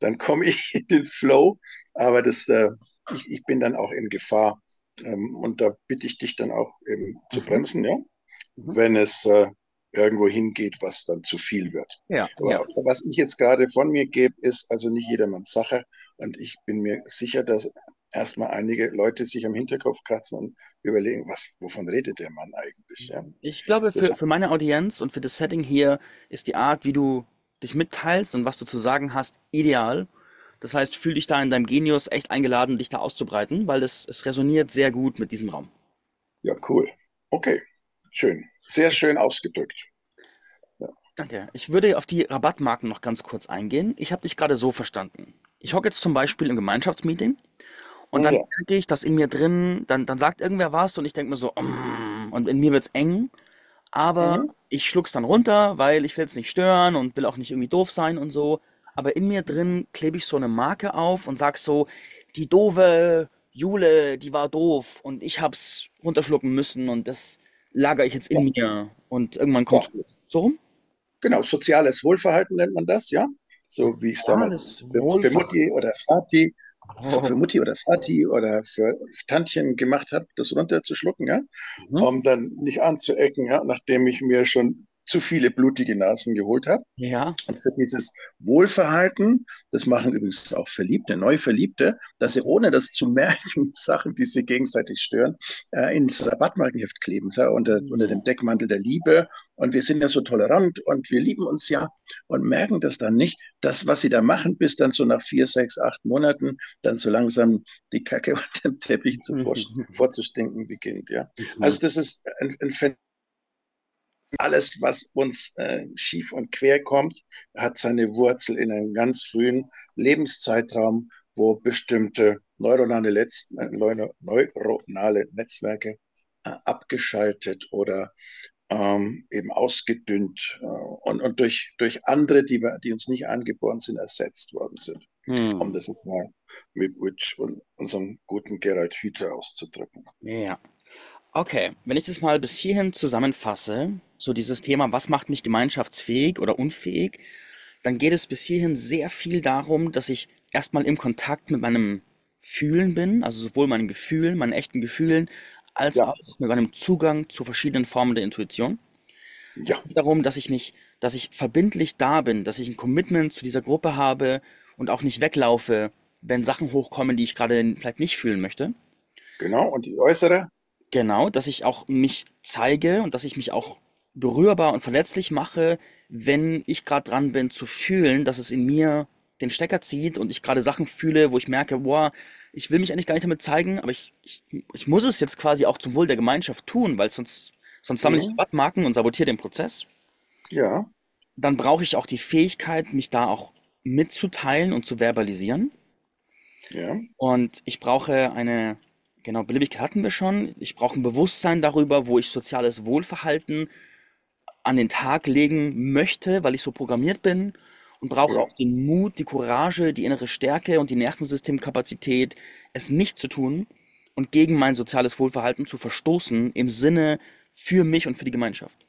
dann komme ich in den Flow. Aber das, äh, ich, ich bin dann auch in Gefahr. Ähm, und da bitte ich dich dann auch eben zu Mhm. bremsen, ja? Mhm. wenn es äh, irgendwo hingeht, was dann zu viel wird. Ja, ja. Aber was ich jetzt gerade von mir gebe, ist also nicht jedermanns Sache. Und ich bin mir sicher, dass erstmal einige Leute sich am Hinterkopf kratzen und überlegen, was, wovon redet der Mann eigentlich? Ja? Ich glaube, für, für meine Audienz und für das Setting hier ist die Art, wie du dich mitteilst und was du zu sagen hast, ideal. Das heißt, fühl dich da in deinem Genius echt eingeladen, dich da auszubreiten, weil es, es resoniert sehr gut mit diesem Raum. ja, cool. Okay, schön. Sehr schön ausgedrückt. Ja, Danke. Ich würde auf die Rabattmarken noch ganz kurz eingehen. Ich habe dich gerade so verstanden. Ich hocke jetzt zum Beispiel im Gemeinschaftsmeeting und dann ja. merke ich, dass in mir drin, dann, dann sagt irgendwer was und ich denke mir so, mm, und in mir wird's eng, aber Mhm. ich schluck's dann runter, weil ich will es nicht stören und will auch nicht irgendwie doof sein und so. Aber in mir drin klebe ich so eine Marke auf und sag so, die doofe Jule, die war doof und ich hab's runterschlucken müssen und das lagere ich jetzt ja, in mir und irgendwann ja. kommt's hoch. So rum? Genau, soziales Wohlverhalten nennt man das, ja. So wie ich es damals für, für. Mutti oder Vati, für, für Oh. Mutti oder Vati oder für Tantchen gemacht habe, das runterzuschlucken, ja, Mhm. um dann nicht anzuecken, ja, nachdem ich mir schon zu viele blutige Nasen geholt habe. Ja. Und für dieses Wohlverhalten, das machen übrigens auch Verliebte, Neuverliebte, dass sie ohne das zu merken, Sachen, die sie gegenseitig stören, äh, ins Rabattmarkenheft kleben, ja, unter, unter dem Mhm. Deckmantel der Liebe. Und wir sind ja so tolerant und wir lieben uns ja und merken das dann nicht, dass was sie da machen, bis dann so nach vier, sechs, acht Monaten dann so langsam die Kacke unter dem Teppich zu vor, vorzustinken beginnt. Ja. Also Mhm. das ist ein, ein Phänomen alles, was uns äh, schief und quer kommt, hat seine Wurzel in einem ganz frühen Lebenszeitraum, wo bestimmte neuronale, Letz äh, neuronale Netzwerke äh, abgeschaltet oder ähm, eben ausgedünnt äh, und, und durch, durch andere, die, wir, die uns nicht angeboren sind, ersetzt worden sind. Um Hm. das jetzt mal mit, mit unserem guten Gerald Hüther auszudrücken. Ja. Okay, wenn ich das mal bis hierhin zusammenfasse, so dieses Thema, was macht mich gemeinschaftsfähig oder unfähig, dann geht es bis hierhin sehr viel darum, dass ich erstmal im Kontakt mit meinem Fühlen bin, also sowohl meinen Gefühlen, meinen echten Gefühlen, als Ja, auch mit meinem Zugang zu verschiedenen Formen der Intuition. Es ja, geht darum, dass ich mich, dass ich verbindlich da bin, dass ich ein Commitment zu dieser Gruppe habe und auch nicht weglaufe, wenn Sachen hochkommen, die ich gerade vielleicht nicht fühlen möchte. genau. Und die äußere? Genau, dass ich auch mich zeige und dass ich mich auch berührbar und verletzlich mache, wenn ich gerade dran bin zu fühlen, dass es in mir den Stecker zieht und ich gerade Sachen fühle, wo ich merke, boah, ich will mich eigentlich gar nicht damit zeigen, aber ich, ich, ich muss es jetzt quasi auch zum Wohl der Gemeinschaft tun, weil sonst, sonst sammle ich Mhm. Rabattmarken und sabotiere den Prozess. Ja, Dann brauche ich auch die Fähigkeit, mich da auch mitzuteilen und zu verbalisieren. ja, Und ich brauche eine, genau, Beliebigkeit hatten wir schon. Ich brauche ein Bewusstsein darüber, wo ich soziales Wohlverhalten an den Tag legen möchte, weil ich so programmiert bin. Und brauche ja, auch den Mut, die Courage, die innere Stärke und die Nervensystemkapazität, es nicht zu tun, und gegen mein soziales Wohlverhalten zu verstoßen im Sinne für mich und für die Gemeinschaft.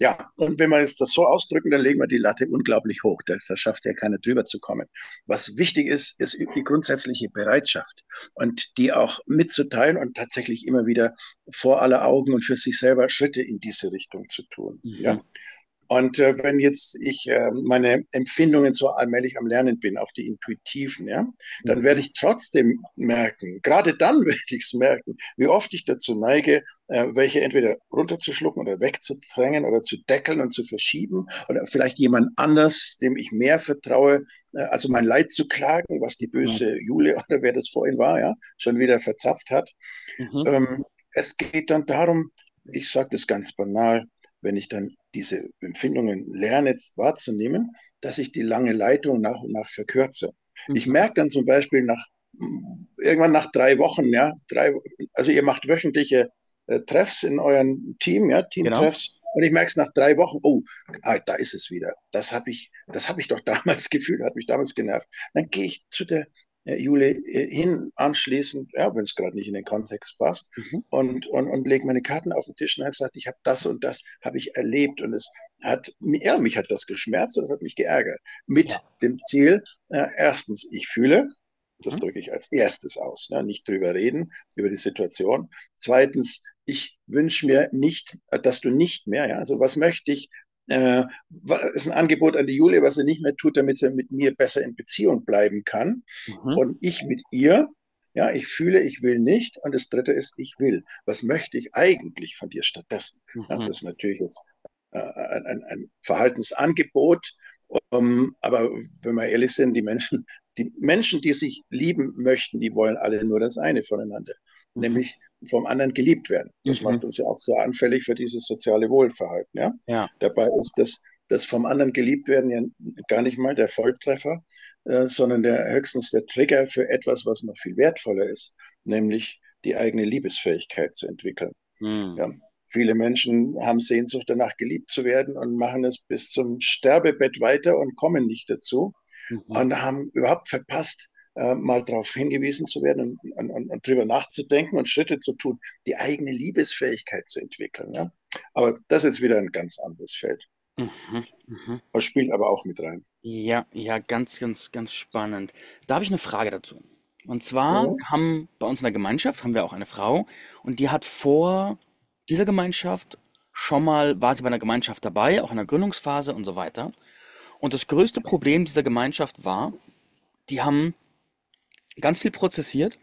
Ja, und wenn wir jetzt das so ausdrücken, dann legen wir die Latte unglaublich hoch. Da, da schafft ja keiner drüber zu kommen. Was wichtig ist, ist die grundsätzliche Bereitschaft und die auch mitzuteilen und tatsächlich immer wieder vor aller Augen und für sich selber Schritte in diese Richtung zu tun. Mhm. Ja. Und äh, wenn jetzt ich äh, meine Empfindungen so allmählich am Lernen bin, auch die intuitiven, ja, dann mhm. werde ich trotzdem merken, gerade dann werde ich es merken, wie oft ich dazu neige, äh, welche entweder runterzuschlucken oder wegzudrängen oder zu deckeln und zu verschieben oder vielleicht jemand anders, dem ich mehr vertraue, äh, also mein Leid zu klagen, was die böse. Julia oder wer das vorhin war, ja, schon wieder verzapft hat. Mhm. Ähm, es geht dann darum, ich sage das ganz banal, wenn ich dann diese Empfindungen lerne wahrzunehmen, dass ich die lange Leitung nach und nach verkürze. Mhm. Ich merke dann zum Beispiel nach irgendwann nach drei Wochen, ja, drei, also ihr macht wöchentliche äh, Treffs in euren Team, ja, Teamtreffs. Genau. Und ich merke es nach drei Wochen, oh, ah, da ist es wieder. Das habe ich, das habe ich doch damals gefühlt, hat mich damals genervt. Dann gehe ich zu der äh, Jule äh, hin anschließend, ja, wenn es gerade nicht in den Kontext passt, mhm. und, und, und lege meine Karten auf den Tisch und habe gesagt, ich habe das und das habe ich erlebt und es hat, ja, mich hat das geschmerzt und es hat mich geärgert. Mit ja. dem Ziel, äh, erstens, ich fühle, das mhm. drücke ich als erstes aus, ja, nicht drüber reden, über die Situation. Zweitens, ich wünsche mir nicht, dass du nicht mehr, ja, also was möchte ich, äh, ist ein Angebot an die Julia, was sie nicht mehr tut, damit sie mit mir besser in Beziehung bleiben kann. Mhm. Und ich mit ihr, ja, ich fühle, ich will nicht. Und das dritte ist, ich will. Was möchte ich eigentlich von dir stattdessen? Mhm. Ja, das ist natürlich jetzt äh, ein, ein, Verhaltensangebot. Um, aber wenn wir ehrlich sind, die Menschen, die Menschen, die sich lieben möchten, die wollen alle nur das eine voneinander. Nämlich vom anderen geliebt werden. Das mhm. macht uns ja auch so anfällig für dieses soziale Wohlverhalten. Ja? ja. Dabei ist das, das vom anderen geliebt werden ja gar nicht mal der Volltreffer, äh, sondern der höchstens der Trigger für etwas, was noch viel wertvoller ist, nämlich die eigene Liebesfähigkeit zu entwickeln. Mhm. Ja? Viele Menschen haben Sehnsucht danach, geliebt zu werden und machen es bis zum Sterbebett weiter und kommen nicht dazu mhm. und haben überhaupt verpasst, äh, mal darauf hingewiesen zu werden und, und, und, und drüber nachzudenken und Schritte zu tun, die eigene Liebesfähigkeit zu entwickeln. Ja? Aber das ist jetzt wieder ein ganz anderes Feld. Mhm, mh. Das spielt aber auch mit rein. Ja, ja, ganz, ganz, ganz spannend. Da habe ich eine Frage dazu. Und zwar ja. haben bei uns in der Gemeinschaft haben wir auch eine Frau und die hat vor dieser Gemeinschaft schon mal war sie bei einer Gemeinschaft dabei, auch in der Gründungsphase und so weiter. Und das größte Problem dieser Gemeinschaft war, die haben ganz viel prozessiert,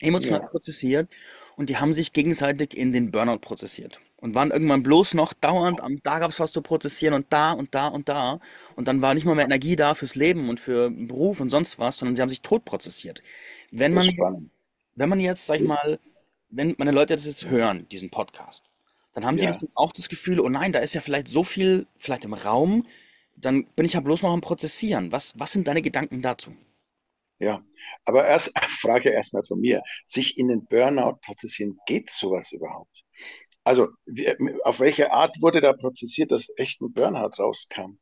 emotional Ja. prozessiert und die haben sich gegenseitig in den Burnout prozessiert und waren irgendwann bloß noch dauernd am, da gab es was zu prozessieren und da und da und da und dann war nicht mal mehr Energie da fürs Leben und für Beruf und sonst was, sondern sie haben sich tot prozessiert. Wenn man jetzt, wenn man jetzt, sag ich mal, wenn meine Leute das jetzt hören, diesen Podcast, dann haben sie Ja. auch das Gefühl, oh nein, da ist ja vielleicht so viel vielleicht im Raum, dann bin ich ja bloß noch am Prozessieren. Was, was sind deine Gedanken dazu? Ja, aber erst Frage erstmal von mir. Sich in den Burnout prozessieren, geht sowas überhaupt? Also, wie, auf welche Art wurde da prozessiert, dass echt ein Burnout rauskam?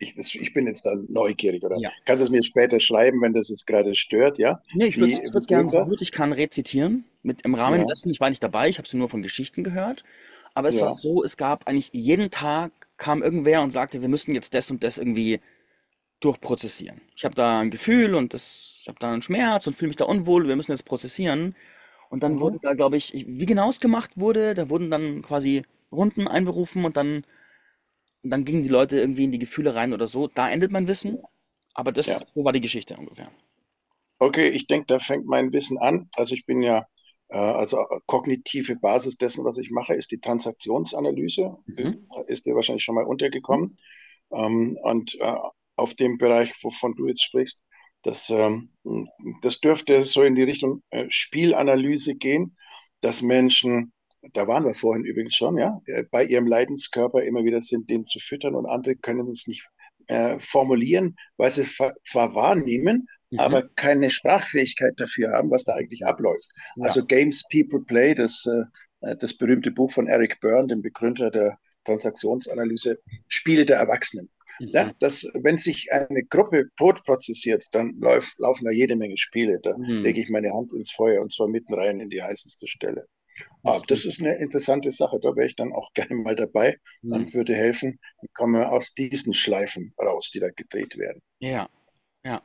Ich, ich bin jetzt da neugierig, oder? Ja. Kannst du es mir später schreiben, wenn das jetzt gerade stört, ja? Nee, ich würde es gerne so gut ich kann rezitieren. Mit, Im Rahmen ja. dessen, ich war nicht dabei, ich habe sie nur von Geschichten gehört. Aber es ja. war so, es gab eigentlich jeden Tag kam irgendwer und sagte, wir müssen jetzt das und das irgendwie durchprozessieren. Ich habe da ein Gefühl und das, ich habe da einen Schmerz und fühle mich da unwohl, wir müssen jetzt prozessieren. Und dann mhm. wurde da, glaube ich, wie genau es gemacht wurde, da wurden dann quasi Runden einberufen und dann, und dann gingen die Leute irgendwie in die Gefühle rein oder so. Da endet mein Wissen, aber das, ja. so war die Geschichte ungefähr. Okay, ich denke, da fängt mein Wissen an. Also ich bin ja, äh, also kognitive Basis dessen, was ich mache, ist die Transaktionsanalyse. Mhm. Ist dir wahrscheinlich schon mal untergekommen. Mhm. Ähm, und äh, auf dem Bereich, wovon du jetzt sprichst. Das, ähm, das dürfte so in die Richtung äh, Spielanalyse gehen, dass Menschen, da waren wir vorhin übrigens schon, ja, äh, bei ihrem Leidenskörper immer wieder sind, den zu füttern und andere können es nicht äh, formulieren, weil sie es zwar wahrnehmen, mhm. aber keine Sprachfähigkeit dafür haben, was da eigentlich abläuft. Ja. Also Games People Play, das, äh, das berühmte Buch von Eric Byrne, dem Begründer der Transaktionsanalyse, Spiele der Erwachsenen. Ja, dass, wenn sich eine Gruppe tot prozessiert, dann läuft, laufen da jede Menge Spiele. Da Mhm. lege ich meine Hand ins Feuer und zwar mitten rein in die heißeste Stelle. Aber das ist eine interessante Sache. Da wäre ich dann auch gerne mal dabei Mhm. und würde helfen, wie kommen wir aus diesen Schleifen raus, die da gedreht werden. Ja, ja.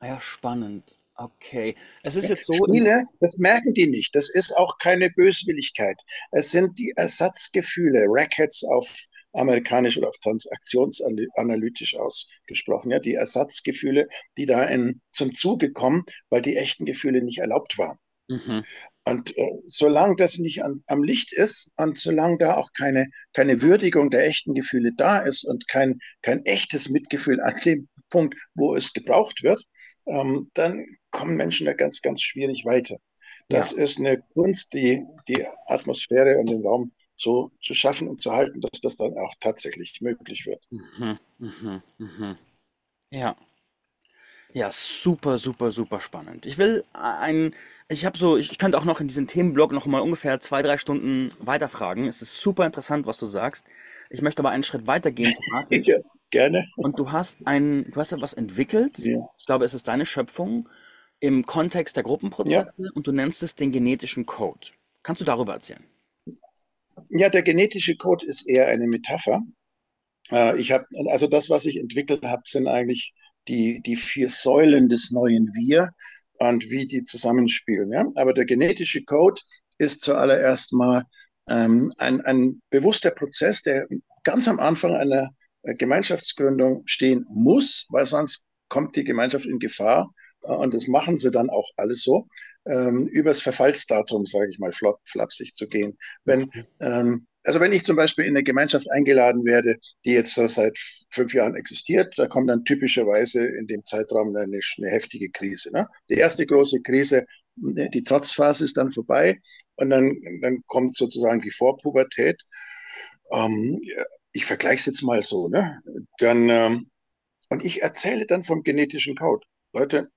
Ah ja, spannend. Okay. Es ist jetzt so Spiele, das merken die nicht. Das ist auch keine Böswilligkeit. Es sind die Ersatzgefühle, Rackets auf amerikanisch oder auf transaktionsanalytisch ausgesprochen, ja, die Ersatzgefühle, die da in, zum Zuge kommen, weil die echten Gefühle nicht erlaubt waren. Mhm. Und äh, solange das nicht an, am Licht ist und solange da auch keine, keine Würdigung der echten Gefühle da ist und kein, kein echtes Mitgefühl an dem Punkt, wo es gebraucht wird, ähm, dann kommen Menschen da ganz, ganz schwierig weiter. Das Ja. ist eine Kunst, die, die Atmosphäre und den Raum so zu schaffen und zu halten, dass das dann auch tatsächlich möglich wird. Mhm. Mhm. Mhm. Ja. Ja, super, super, super spannend. Ich will ein, ich habe so, ich könnte auch noch in diesem Themenblock noch mal ungefähr zwei, drei Stunden weiterfragen. Es ist super interessant, was du sagst. Ich möchte aber einen Schritt weitergehen. Ja, gerne. Und du hast ein, du hast etwas entwickelt. Ja. Ich glaube, es ist deine Schöpfung im Kontext der Ja. Gruppenprozesse und du nennst es den genetischen Code. Kannst du darüber erzählen? Ja, der genetische Code ist eher eine Metapher. Äh, ich habe, also das, was ich entwickelt habe, sind eigentlich die, die vier Säulen des neuen Wir und wie die zusammenspielen. Ja? Aber der genetische Code ist zuallererst mal ähm, ein, ein bewusster Prozess, der ganz am Anfang einer äh, Gemeinschaftsgründung stehen muss, weil sonst kommt die Gemeinschaft in Gefahr. Äh, Und das machen sie dann auch alles so, ähm, übers Verfallsdatum, sage ich mal, flop, flapsig zu gehen. Wenn, ähm, also wenn ich zum Beispiel in eine Gemeinschaft eingeladen werde, die jetzt so seit fünf Jahren existiert, da kommt dann typischerweise in dem Zeitraum eine, eine heftige Krise. Ne? Die erste große Krise, die Trotzphase ist dann vorbei und dann, dann kommt sozusagen die Vorpubertät. Ähm, ich vergleiche es jetzt mal so. Ne? Dann, ähm, und ich erzähle dann vom genetischen Code. Leute,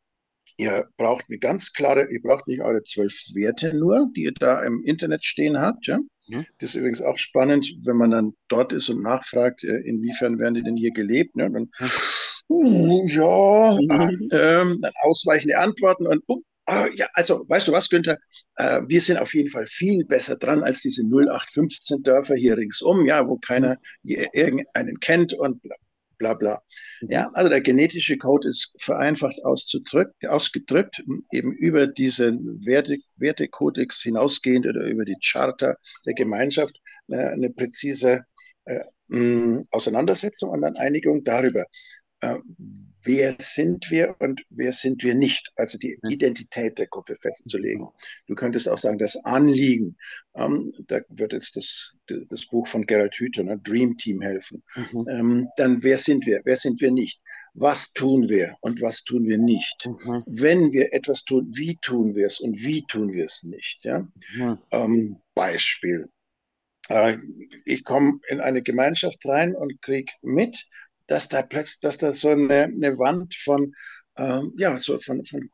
Ihr braucht eine ganz klare, ihr braucht nicht eure zwölf Werte nur, die ihr da im Internet stehen habt. Ja? Mhm. Das ist übrigens auch spannend, wenn man dann dort ist und nachfragt, äh, inwiefern werden die denn hier gelebt. Ne? Dann, ja, Mhm. ähm, dann ausweichende Antworten und uh, ah, ja, also weißt du was, Günther? Äh, wir sind auf jeden Fall viel besser dran als diese 0815 Dörfer hier ringsum, ja, wo keiner je- irgendeinen kennt und bla bla bla. Ja, also der genetische Code ist vereinfacht ausgedrückt, eben über diesen Werte, Wertekodex hinausgehend oder über die Charta der Gemeinschaft äh, eine präzise äh, Auseinandersetzung und dann Einigung darüber, äh, wer sind wir und wer sind wir nicht, also die Identität der Gruppe festzulegen. Du könntest auch sagen, das Anliegen. Ähm, da wird jetzt das, das Buch von Gerald Hüther, ne, Dream Team, helfen. Mhm. Ähm, dann, wer sind wir, wer sind wir nicht? Was tun wir und was tun wir nicht? Mhm. Wenn wir etwas tun, wie tun wir es und wie tun wir es nicht? Ja? Mhm. Ähm, Beispiel. Äh, ich komme in eine Gemeinschaft rein und krieg mit, dass da plötzlich, dass da so eine, eine Wand von, ähm, ja, so von, von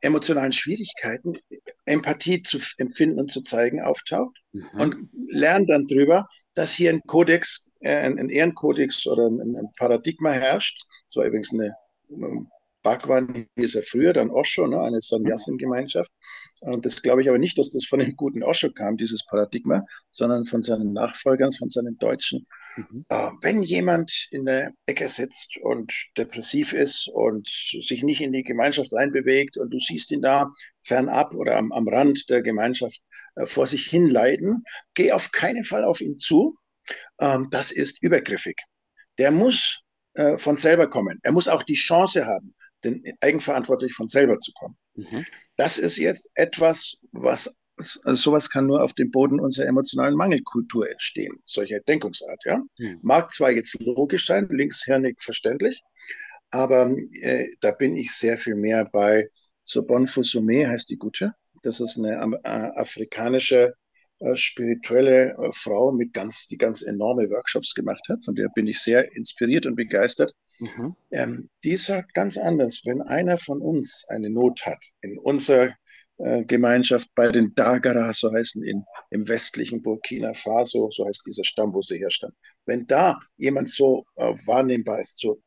emotionalen Schwierigkeiten, Empathie zu empfinden und zu zeigen, auftaucht Mhm. und lernen dann drüber, dass hier ein Kodex, äh, ein, ein Ehrenkodex oder ein, ein Paradigma herrscht. Das war übrigens eine ähm, Bhagwan hieß er früher, dann Osho, ne, eine Sannyasin-Gemeinschaft. Und das glaube ich aber nicht, dass das von dem guten Osho kam, dieses Paradigma, sondern von seinen Nachfolgern, von seinen Deutschen. Mhm. Äh, wenn jemand in der Ecke sitzt und depressiv ist und sich nicht in die Gemeinschaft reinbewegt und du siehst ihn da fernab oder am, am Rand der Gemeinschaft äh, vor sich hin leiden, geh auf keinen Fall auf ihn zu. Ähm, das ist übergriffig. Der muss äh, von selber kommen. Er muss auch die Chance haben, denn eigenverantwortlich von selber zu kommen. Mhm. Das ist jetzt etwas, was also sowas kann nur auf dem Boden unserer emotionalen Mangelkultur entstehen, solcher Denkungsart. Ja? Mhm. Mag zwar jetzt logisch sein, linkshirnig verständlich, aber äh, da bin ich sehr viel mehr bei Sobon Fusumé heißt die Gute. Das ist eine äh, afrikanische äh, spirituelle äh, Frau mit ganz, die ganz enorme Workshops gemacht hat. Von der bin ich sehr inspiriert und begeistert. Mhm. Ähm, die sagt ganz anders, wenn einer von uns eine Not hat, in unserer Gemeinschaft bei den Dagara, so heißen in, im westlichen Burkina Faso, so heißt dieser Stamm, wo sie herstammen. Wenn da jemand so äh, wahrnehmbar ist, so,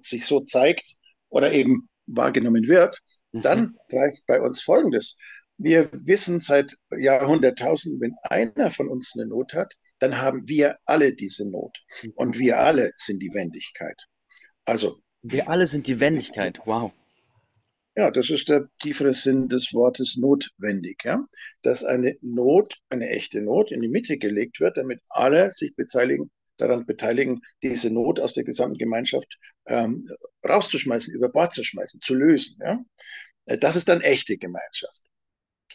sich so zeigt oder eben wahrgenommen wird, mhm. dann greift bei uns Folgendes. Wir wissen seit Jahrhunderttausenden, wenn einer von uns eine Not hat, dann haben wir alle diese Not. Mhm. Und wir alle sind die Wendigkeit. Also. Wir alle sind die Wendigkeit. Wow. Ja, das ist der tiefere Sinn des Wortes notwendig, ja. Dass eine Not, eine echte Not in die Mitte gelegt wird, damit alle sich beteiligen, daran beteiligen, diese Not aus der gesamten Gemeinschaft ähm, rauszuschmeißen, über Bord zu schmeißen, zu lösen. Ja? Äh, das ist dann echte Gemeinschaft.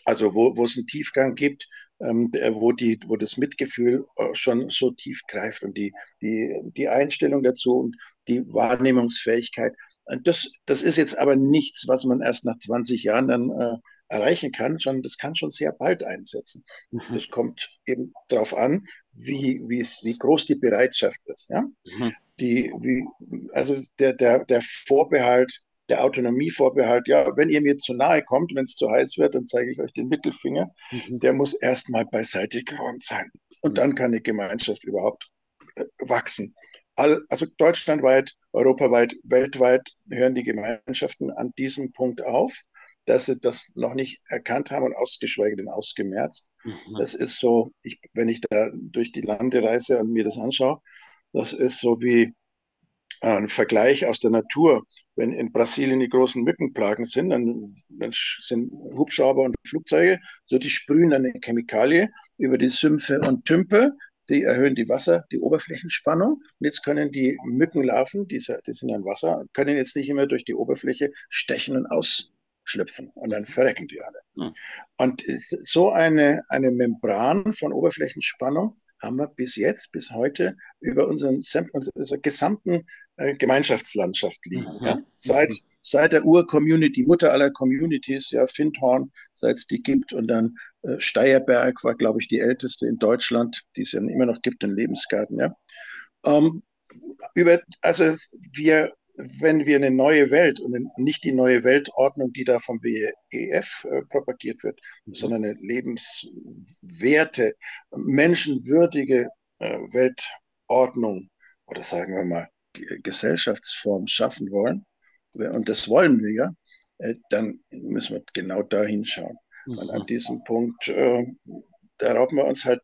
Also wo, wo es einen Tiefgang gibt, ähm, wo, die, wo das Mitgefühl äh, schon so tief greift und die, die, die Einstellung dazu und die Wahrnehmungsfähigkeit, das, das ist jetzt aber nichts, was man erst nach 20 Jahren dann äh, erreichen kann, sondern das kann schon sehr bald einsetzen. Mhm. Das kommt eben darauf an, wie, wie, es, wie groß die Bereitschaft ist. Ja? Mhm. Die, wie, also der, der, der Vorbehalt, der Autonomievorbehalt, ja, wenn ihr mir zu nahe kommt, wenn es zu heiß wird, dann zeige ich euch den Mittelfinger, mhm. der muss erstmal beiseite geräumt sein. Und mhm. dann kann eine Gemeinschaft überhaupt äh, wachsen all, also deutschlandweit, europaweit, weltweit hören die Gemeinschaften an diesem Punkt auf, dass sie das noch nicht erkannt haben und ausgeschweige denn ausgemerzt. Mhm. Das ist so, ich, wenn ich da durch die Lande reise und mir das anschaue, das ist so wie ein Vergleich aus der Natur. Wenn in Brasilien die großen Mückenplagen sind, dann, dann sind Hubschrauber und Flugzeuge, so die sprühen eine Chemikalie über die Sümpfe und Tümpel die erhöhen die Wasser, die Oberflächenspannung. Und jetzt können die Mückenlarven, die, die sind ja im Wasser, können jetzt nicht immer durch die Oberfläche stechen und ausschlüpfen. Und dann verrecken die alle. Hm. Und so eine, eine Membran von Oberflächenspannung haben wir bis jetzt, bis heute über unseren, unsere gesamten äh, Gemeinschaftslandschaft liegen. Mhm. Ja? Seit, seit der Ur-Community, Mutter aller Communities, ja, Findhorn, seit es die gibt und dann äh, Steierberg war, glaube ich, die älteste in Deutschland, die es ja immer noch gibt, in Lebensgarten, ja. Ähm, über, also wir, wenn wir eine neue Welt und nicht die neue Weltordnung, die da vom WEF äh, propagiert wird, mhm. sondern eine lebenswerte, menschenwürdige äh, Weltordnung oder sagen wir mal Gesellschaftsform schaffen wollen, und das wollen wir ja, äh, dann müssen wir genau da hinschauen. Mhm. Und an diesem Punkt, äh, da rauben wir uns halt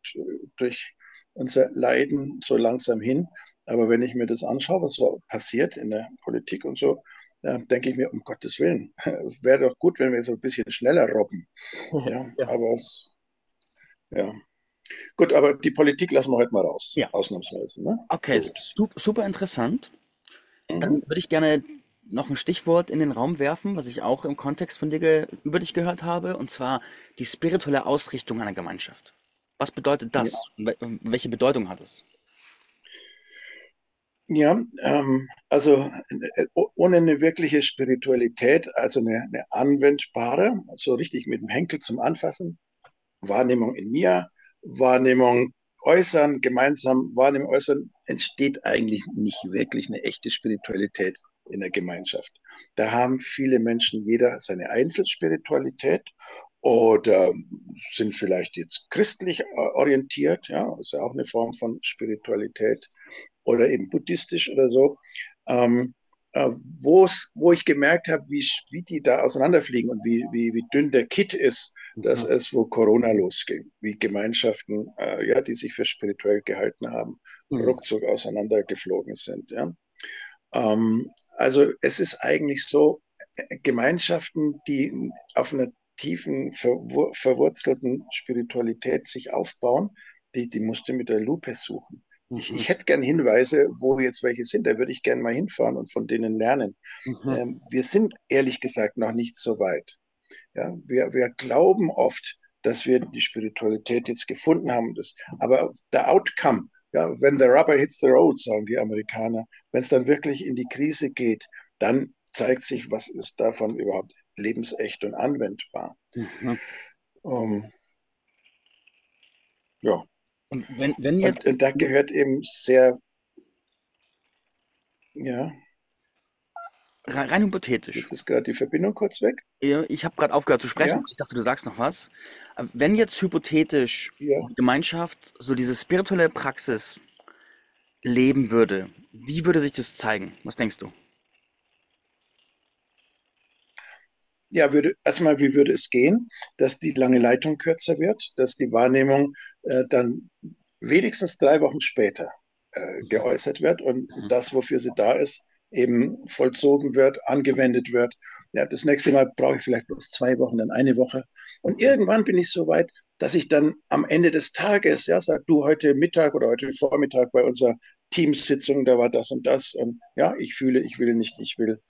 durch unser Leiden so langsam hin. Aber wenn ich mir das anschaue, was so passiert in der Politik und so, ja, denke ich mir, um Gottes Willen, wäre doch gut, wenn wir so ein bisschen schneller robben. Ja, ja. Aber es, ja. Gut, aber die Politik lassen wir heute mal raus, ja. ausnahmsweise. Ne? Okay, super interessant. Dann mhm. würde ich gerne noch ein Stichwort in den Raum werfen, was ich auch im Kontext von dir über dich gehört habe, und zwar die spirituelle Ausrichtung einer Gemeinschaft. Was bedeutet das? Ja. Welche Bedeutung hat es? Ja, ähm, also äh, ohne eine wirkliche Spiritualität, also eine, eine anwendbare, so richtig mit dem Henkel zum Anfassen, Wahrnehmung in mir, Wahrnehmung äußern, gemeinsam Wahrnehmung äußern, entsteht eigentlich nicht wirklich eine echte Spiritualität in der Gemeinschaft. Da haben viele Menschen jeder seine Einzelspiritualität oder sind vielleicht jetzt christlich orientiert, ja, ist ja auch eine Form von Spiritualität oder eben buddhistisch oder so. Ähm, äh, wo ich gemerkt habe, wie, wie die da auseinanderfliegen und wie, wie, wie dünn der Kit ist, dass es, wo Corona losging, wie Gemeinschaften, äh, ja, die sich für spirituell gehalten haben, mhm. ruckzuck auseinandergeflogen sind. Ja. Ähm, also es ist eigentlich so, äh, Gemeinschaften, die auf einer tiefen, verwur verwurzelten Spiritualität sich aufbauen, die, die musst du mit der Lupe suchen. Mhm. Ich, ich hätte gern Hinweise, wo jetzt welche sind. Da würde ich gern mal hinfahren und von denen lernen. Mhm. Ähm, wir sind ehrlich gesagt noch nicht so weit. Ja, wir, wir glauben oft, dass wir die Spiritualität jetzt gefunden haben. Das, aber der Outcome, ja, wenn the rubber hits the road, sagen die Amerikaner, wenn es dann wirklich in die Krise geht, dann zeigt sich, was ist davon überhaupt lebensecht und anwendbar. Mhm. Um, ähm, ja. Und wenn, wenn jetzt. Und, und da gehört eben sehr, ja. rein, rein hypothetisch. Jetzt ist gerade die Verbindung kurz weg. Ich habe gerade aufgehört zu sprechen. Ja, Ich dachte, du sagst noch was. Äh, Wenn jetzt hypothetisch ja. die Gemeinschaft so diese spirituelle Praxis leben würde, wie würde sich das zeigen? Was denkst du? Ja, würde, erstmal, wie würde es gehen, dass die lange Leitung kürzer wird, dass die Wahrnehmung äh, dann wenigstens drei Wochen später äh, geäußert wird und Mhm. das, wofür sie da ist, eben vollzogen wird, angewendet wird. Ja, das nächste Mal brauche ich vielleicht bloß zwei Wochen, dann eine Woche. Und irgendwann bin ich so weit, dass ich dann am Ende des Tages, ja, sag du heute Mittag oder heute Vormittag bei unserer Teamsitzung, da war das und das. Und ja, ich fühle, ich will nicht, ich will.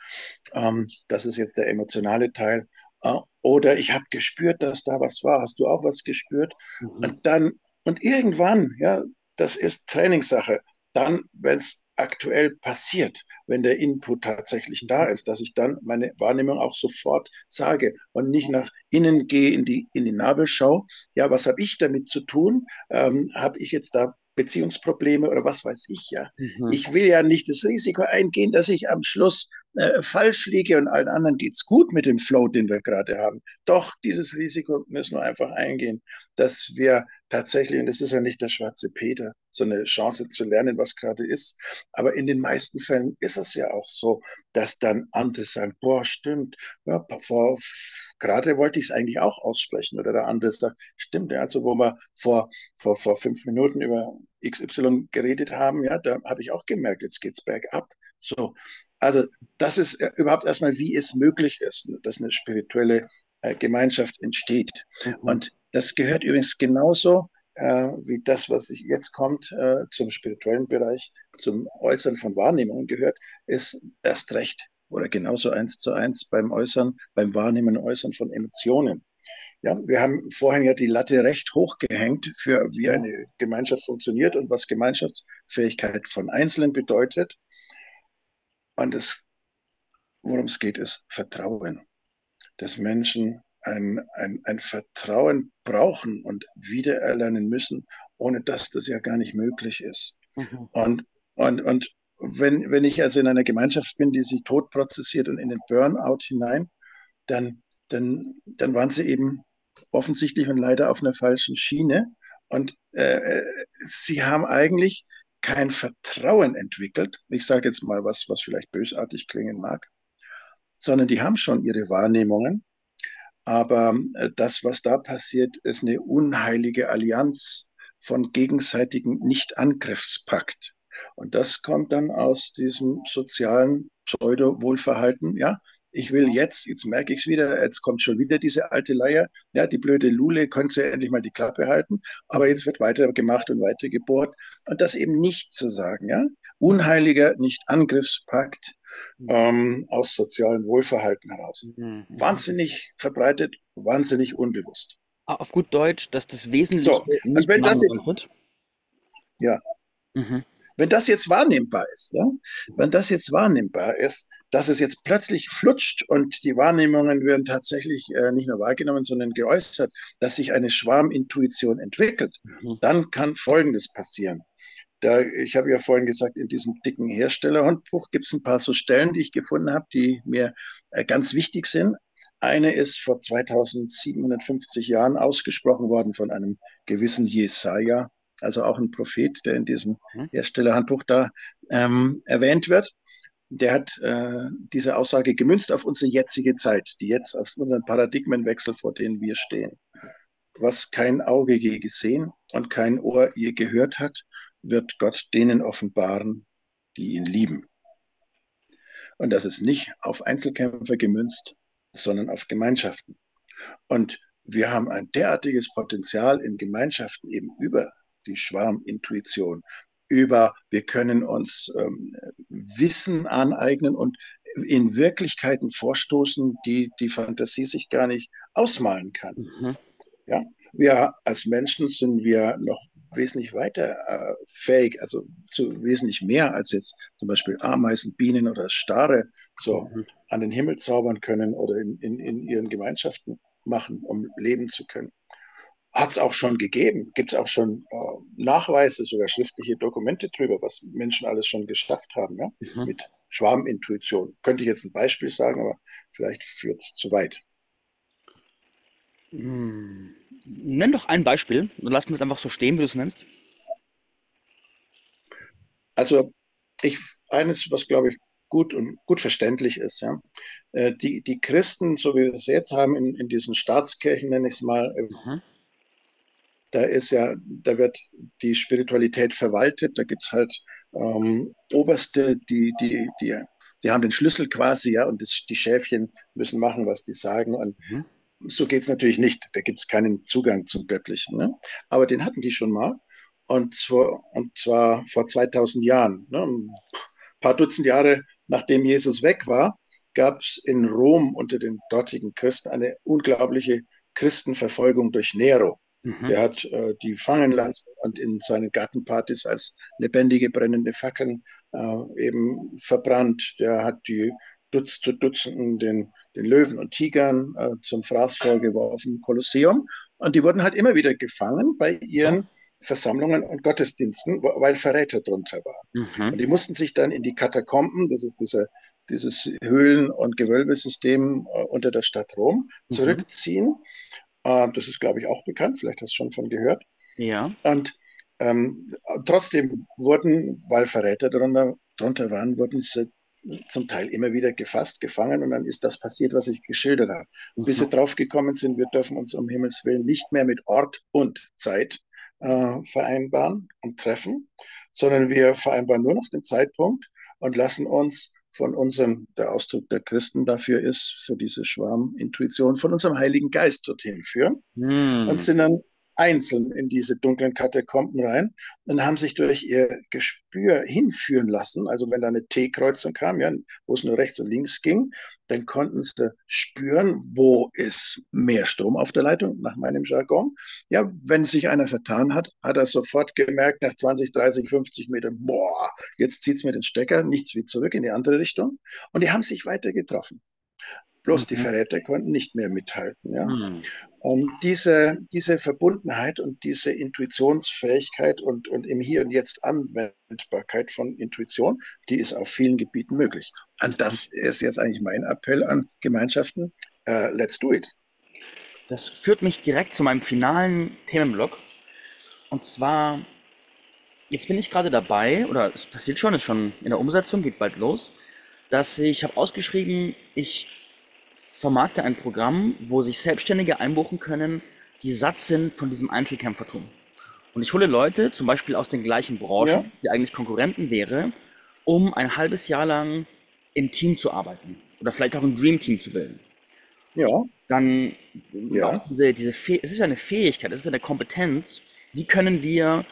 Ähm, das ist jetzt der emotionale Teil. Äh, oder ich habe gespürt, dass da was war. Hast du auch was gespürt? Mhm. Und dann, und irgendwann, ja, das ist Trainingssache. Dann, wenn es aktuell passiert, wenn der Input tatsächlich da ist, dass ich dann meine Wahrnehmung auch sofort sage und nicht nach innen gehe, in die, in die Nabelschau. Ja, was habe ich damit zu tun? Ähm, habe ich jetzt da Beziehungsprobleme oder was weiß ich ja. Mhm. Ich will ja nicht das Risiko eingehen, dass ich am Schluss äh, falsch liege und allen anderen geht's gut mit dem Flow, den wir gerade haben. Doch dieses Risiko müssen wir einfach eingehen, dass wir tatsächlich, und das ist ja nicht der schwarze Peter, so eine Chance zu lernen, was gerade ist, aber in den meisten Fällen ist es ja auch so, dass dann andere sagen, boah, stimmt, ja, vor, gerade wollte ich es eigentlich auch aussprechen oder der andere sagt, stimmt, ja, also wo wir vor, vor, vor fünf Minuten über XY geredet haben, ja, da habe ich auch gemerkt, jetzt geht's bergab. So, also das ist äh, überhaupt erstmal, wie es möglich ist, dass eine spirituelle äh, Gemeinschaft entsteht. Mhm. Und das gehört übrigens genauso äh, wie das, was ich jetzt kommt, äh, zum spirituellen Bereich, zum Äußern von Wahrnehmungen gehört, ist erst recht oder genauso eins zu eins beim Äußern, beim Wahrnehmen und Äußern von Emotionen. Ja, wir haben vorhin ja die Latte recht hoch gehängt für wie eine Gemeinschaft funktioniert und was Gemeinschaftsfähigkeit von Einzelnen bedeutet. Und es, worum es geht, ist Vertrauen. Dass Menschen ein, ein, ein Vertrauen brauchen und wiedererlernen müssen, ohne dass das ja gar nicht möglich ist. Mhm. Und, und, und wenn, wenn ich also in einer Gemeinschaft bin, die sich tot prozessiert und in den Burnout hinein, dann, dann, dann waren sie eben offensichtlich und leider auf einer falschen Schiene. Und äh, sie haben eigentlich kein Vertrauen entwickelt. Ich sage jetzt mal was, was vielleicht bösartig klingen mag, sondern die haben schon ihre Wahrnehmungen. Aber äh, das, was da passiert, ist eine unheilige Allianz von gegenseitigem Nicht-Angriffspakt. Und das kommt dann aus diesem sozialen Pseudo-Wohlverhalten. Ja, ich will jetzt, jetzt merke ich es wieder, jetzt kommt schon wieder diese alte Leier. Ja, die blöde Lule könnte ja endlich mal die Klappe halten, aber jetzt wird weiter gemacht und weiter gebohrt. Und das eben nicht zu sagen, ja. Unheiliger Nicht-Angriffspakt ähm, aus sozialem Wohlverhalten heraus. Mhm. Wahnsinnig verbreitet, wahnsinnig unbewusst. Ah, Auf gut Deutsch, dass das Wesentliche So, nicht wenn das jetzt, wird. ja, Mhm. wenn das jetzt wahrnehmbar ist, ja, wenn das jetzt wahrnehmbar ist, dass es jetzt plötzlich flutscht und die Wahrnehmungen werden tatsächlich äh, nicht nur wahrgenommen, sondern geäußert, dass sich eine Schwarmintuition entwickelt, Mhm. dann kann Folgendes passieren. Da, ich habe ja vorhin gesagt, in diesem dicken Herstellerhandbuch gibt es ein paar so Stellen, die ich gefunden habe, die mir äh, ganz wichtig sind. Eine ist vor 2750 Jahren ausgesprochen worden von einem gewissen Jesaja, also auch ein Prophet, der in diesem Mhm. Herstellerhandbuch da ähm, erwähnt wird. Der hat äh, diese Aussage gemünzt auf unsere jetzige Zeit, die jetzt auf unseren Paradigmenwechsel, vor denen wir stehen. Was kein Auge je gesehen und kein Ohr je gehört hat, wird Gott denen offenbaren, die ihn lieben. Und das ist nicht auf Einzelkämpfer gemünzt, sondern auf Gemeinschaften. Und wir haben ein derartiges Potenzial in Gemeinschaften eben über die Schwarmintuition, über wir können uns ähm, Wissen aneignen und in Wirklichkeiten vorstoßen, die die Fantasie sich gar nicht ausmalen kann. Mhm. Ja, wir als Menschen sind wir noch wesentlich weiter äh, fähig, also zu wesentlich mehr als jetzt zum Beispiel Ameisen, Bienen oder Stare so Mhm. an den Himmel zaubern können oder in, in, in ihren Gemeinschaften machen, um leben zu können. Hat es auch schon gegeben, gibt es auch schon äh, Nachweise, sogar schriftliche Dokumente drüber, was Menschen alles schon geschafft haben, ja? Mhm. mit Schwarmintuition. Könnte ich jetzt ein Beispiel sagen, aber vielleicht führt es zu weit. Hm. Nenn doch ein Beispiel und lass mir es einfach so stehen, wie du es nennst. Also ich, eines, was glaube ich gut und gut verständlich ist, ja. Äh, die, die Christen, so wie wir es jetzt haben, in, in diesen Staatskirchen, nenne ich es mal, äh, Mhm. Da ist ja, da wird die Spiritualität verwaltet, da gibt es halt ähm, Oberste, die, die, die, die haben den Schlüssel quasi, ja, und das, die Schäfchen müssen machen, was die sagen. Und Mhm. so geht es natürlich nicht. Da gibt es keinen Zugang zum Göttlichen. Ne? Aber den hatten die schon mal. Und zwar, und zwar vor 2000 Jahren. Ne? Ein paar Dutzend Jahre nachdem Jesus weg war, gab es in Rom unter den dortigen Christen eine unglaubliche Christenverfolgung durch Nero. Mhm. Der hat äh, die fangen lassen und in seinen Gartenpartys als lebendige brennende Fackeln äh, eben verbrannt. Der hat die Dutz zu Dutzenden den, den Löwen und Tigern äh, zum Fraß vorgeworfen, im Kolosseum. Und die wurden halt immer wieder gefangen bei ihren Versammlungen und Gottesdiensten, weil Verräter drunter waren. Mhm. Und die mussten sich dann in die Katakomben, das ist dieser, dieses Höhlen- und Gewölbesystem äh, unter der Stadt Rom, Mhm. zurückziehen. Äh, das ist, glaube ich, auch bekannt, vielleicht hast du schon von gehört. Ja. Und ähm, trotzdem wurden, weil Verräter drunter, drunter waren, wurden sie zum Teil immer wieder gefasst, gefangen und dann ist das passiert, was ich geschildert habe. Bis Mhm. sie draufgekommen sind, wir dürfen uns um Himmels Willen nicht mehr mit Ort und Zeit äh, vereinbaren und treffen, sondern wir vereinbaren nur noch den Zeitpunkt und lassen uns von unserem, der Ausdruck der Christen dafür ist, für diese Schwarmintuition, von unserem Heiligen Geist dorthin führen und Hm. sind dann einzeln in diese dunklen Katakomben rein und haben sich durch ihr Gespür hinführen lassen. Also wenn da eine T-Kreuzung kam, ja, wo es nur rechts und links ging, dann konnten sie spüren, wo ist mehr Strom auf der Leitung, nach meinem Jargon. Ja, wenn sich einer vertan hat, hat er sofort gemerkt, nach 20, 30, 50 Metern, boah, jetzt zieht's mir den Stecker, nichts wie zurück in die andere Richtung. Und die haben sich weiter getroffen. Bloß die Mhm. Verräter konnten nicht mehr mithalten, ja. Hm. Und diese, diese Verbundenheit und diese Intuitionsfähigkeit und, und im Hier und Jetzt Anwendbarkeit von Intuition, die ist auf vielen Gebieten möglich. Und Mhm. das ist jetzt eigentlich mein Appell an Gemeinschaften. Äh, let's do it. Das führt mich direkt zu meinem finalen Themenblock. Und zwar, jetzt bin ich gerade dabei, oder es passiert schon, ist schon in der Umsetzung, geht bald los, dass ich habe ausgeschrieben, ich vermarkte ein Programm, wo sich Selbstständige einbuchen können, die satt sind von diesem Einzelkämpfertum. Und ich hole Leute, zum Beispiel aus den gleichen Ja, Branchen, die eigentlich Konkurrenten wäre, um ein halbes Jahr lang im Team zu arbeiten oder vielleicht auch ein Dream Team zu bilden. ja, Dann ja. diese, diese Fäh es ist ja eine Fähigkeit, es ist ja eine Kompetenz, wie können wir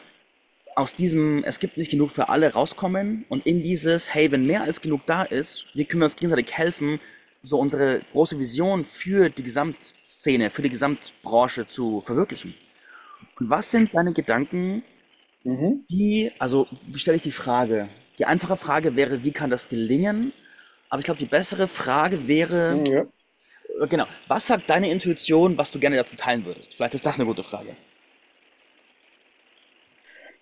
aus diesem, es gibt nicht genug für alle rauskommen und in dieses, hey, wenn mehr als genug da ist, wie können wir uns gegenseitig helfen, so unsere große Vision für die Gesamtszene, für die Gesamtbranche zu verwirklichen. Und was sind deine Gedanken, Mhm. wie, also wie stelle ich die Frage? Die einfache Frage wäre, wie kann das gelingen? Aber ich glaube, die bessere Frage wäre, Ja. äh, genau, was sagt deine Intuition, was du gerne dazu teilen würdest? Vielleicht ist das eine gute Frage.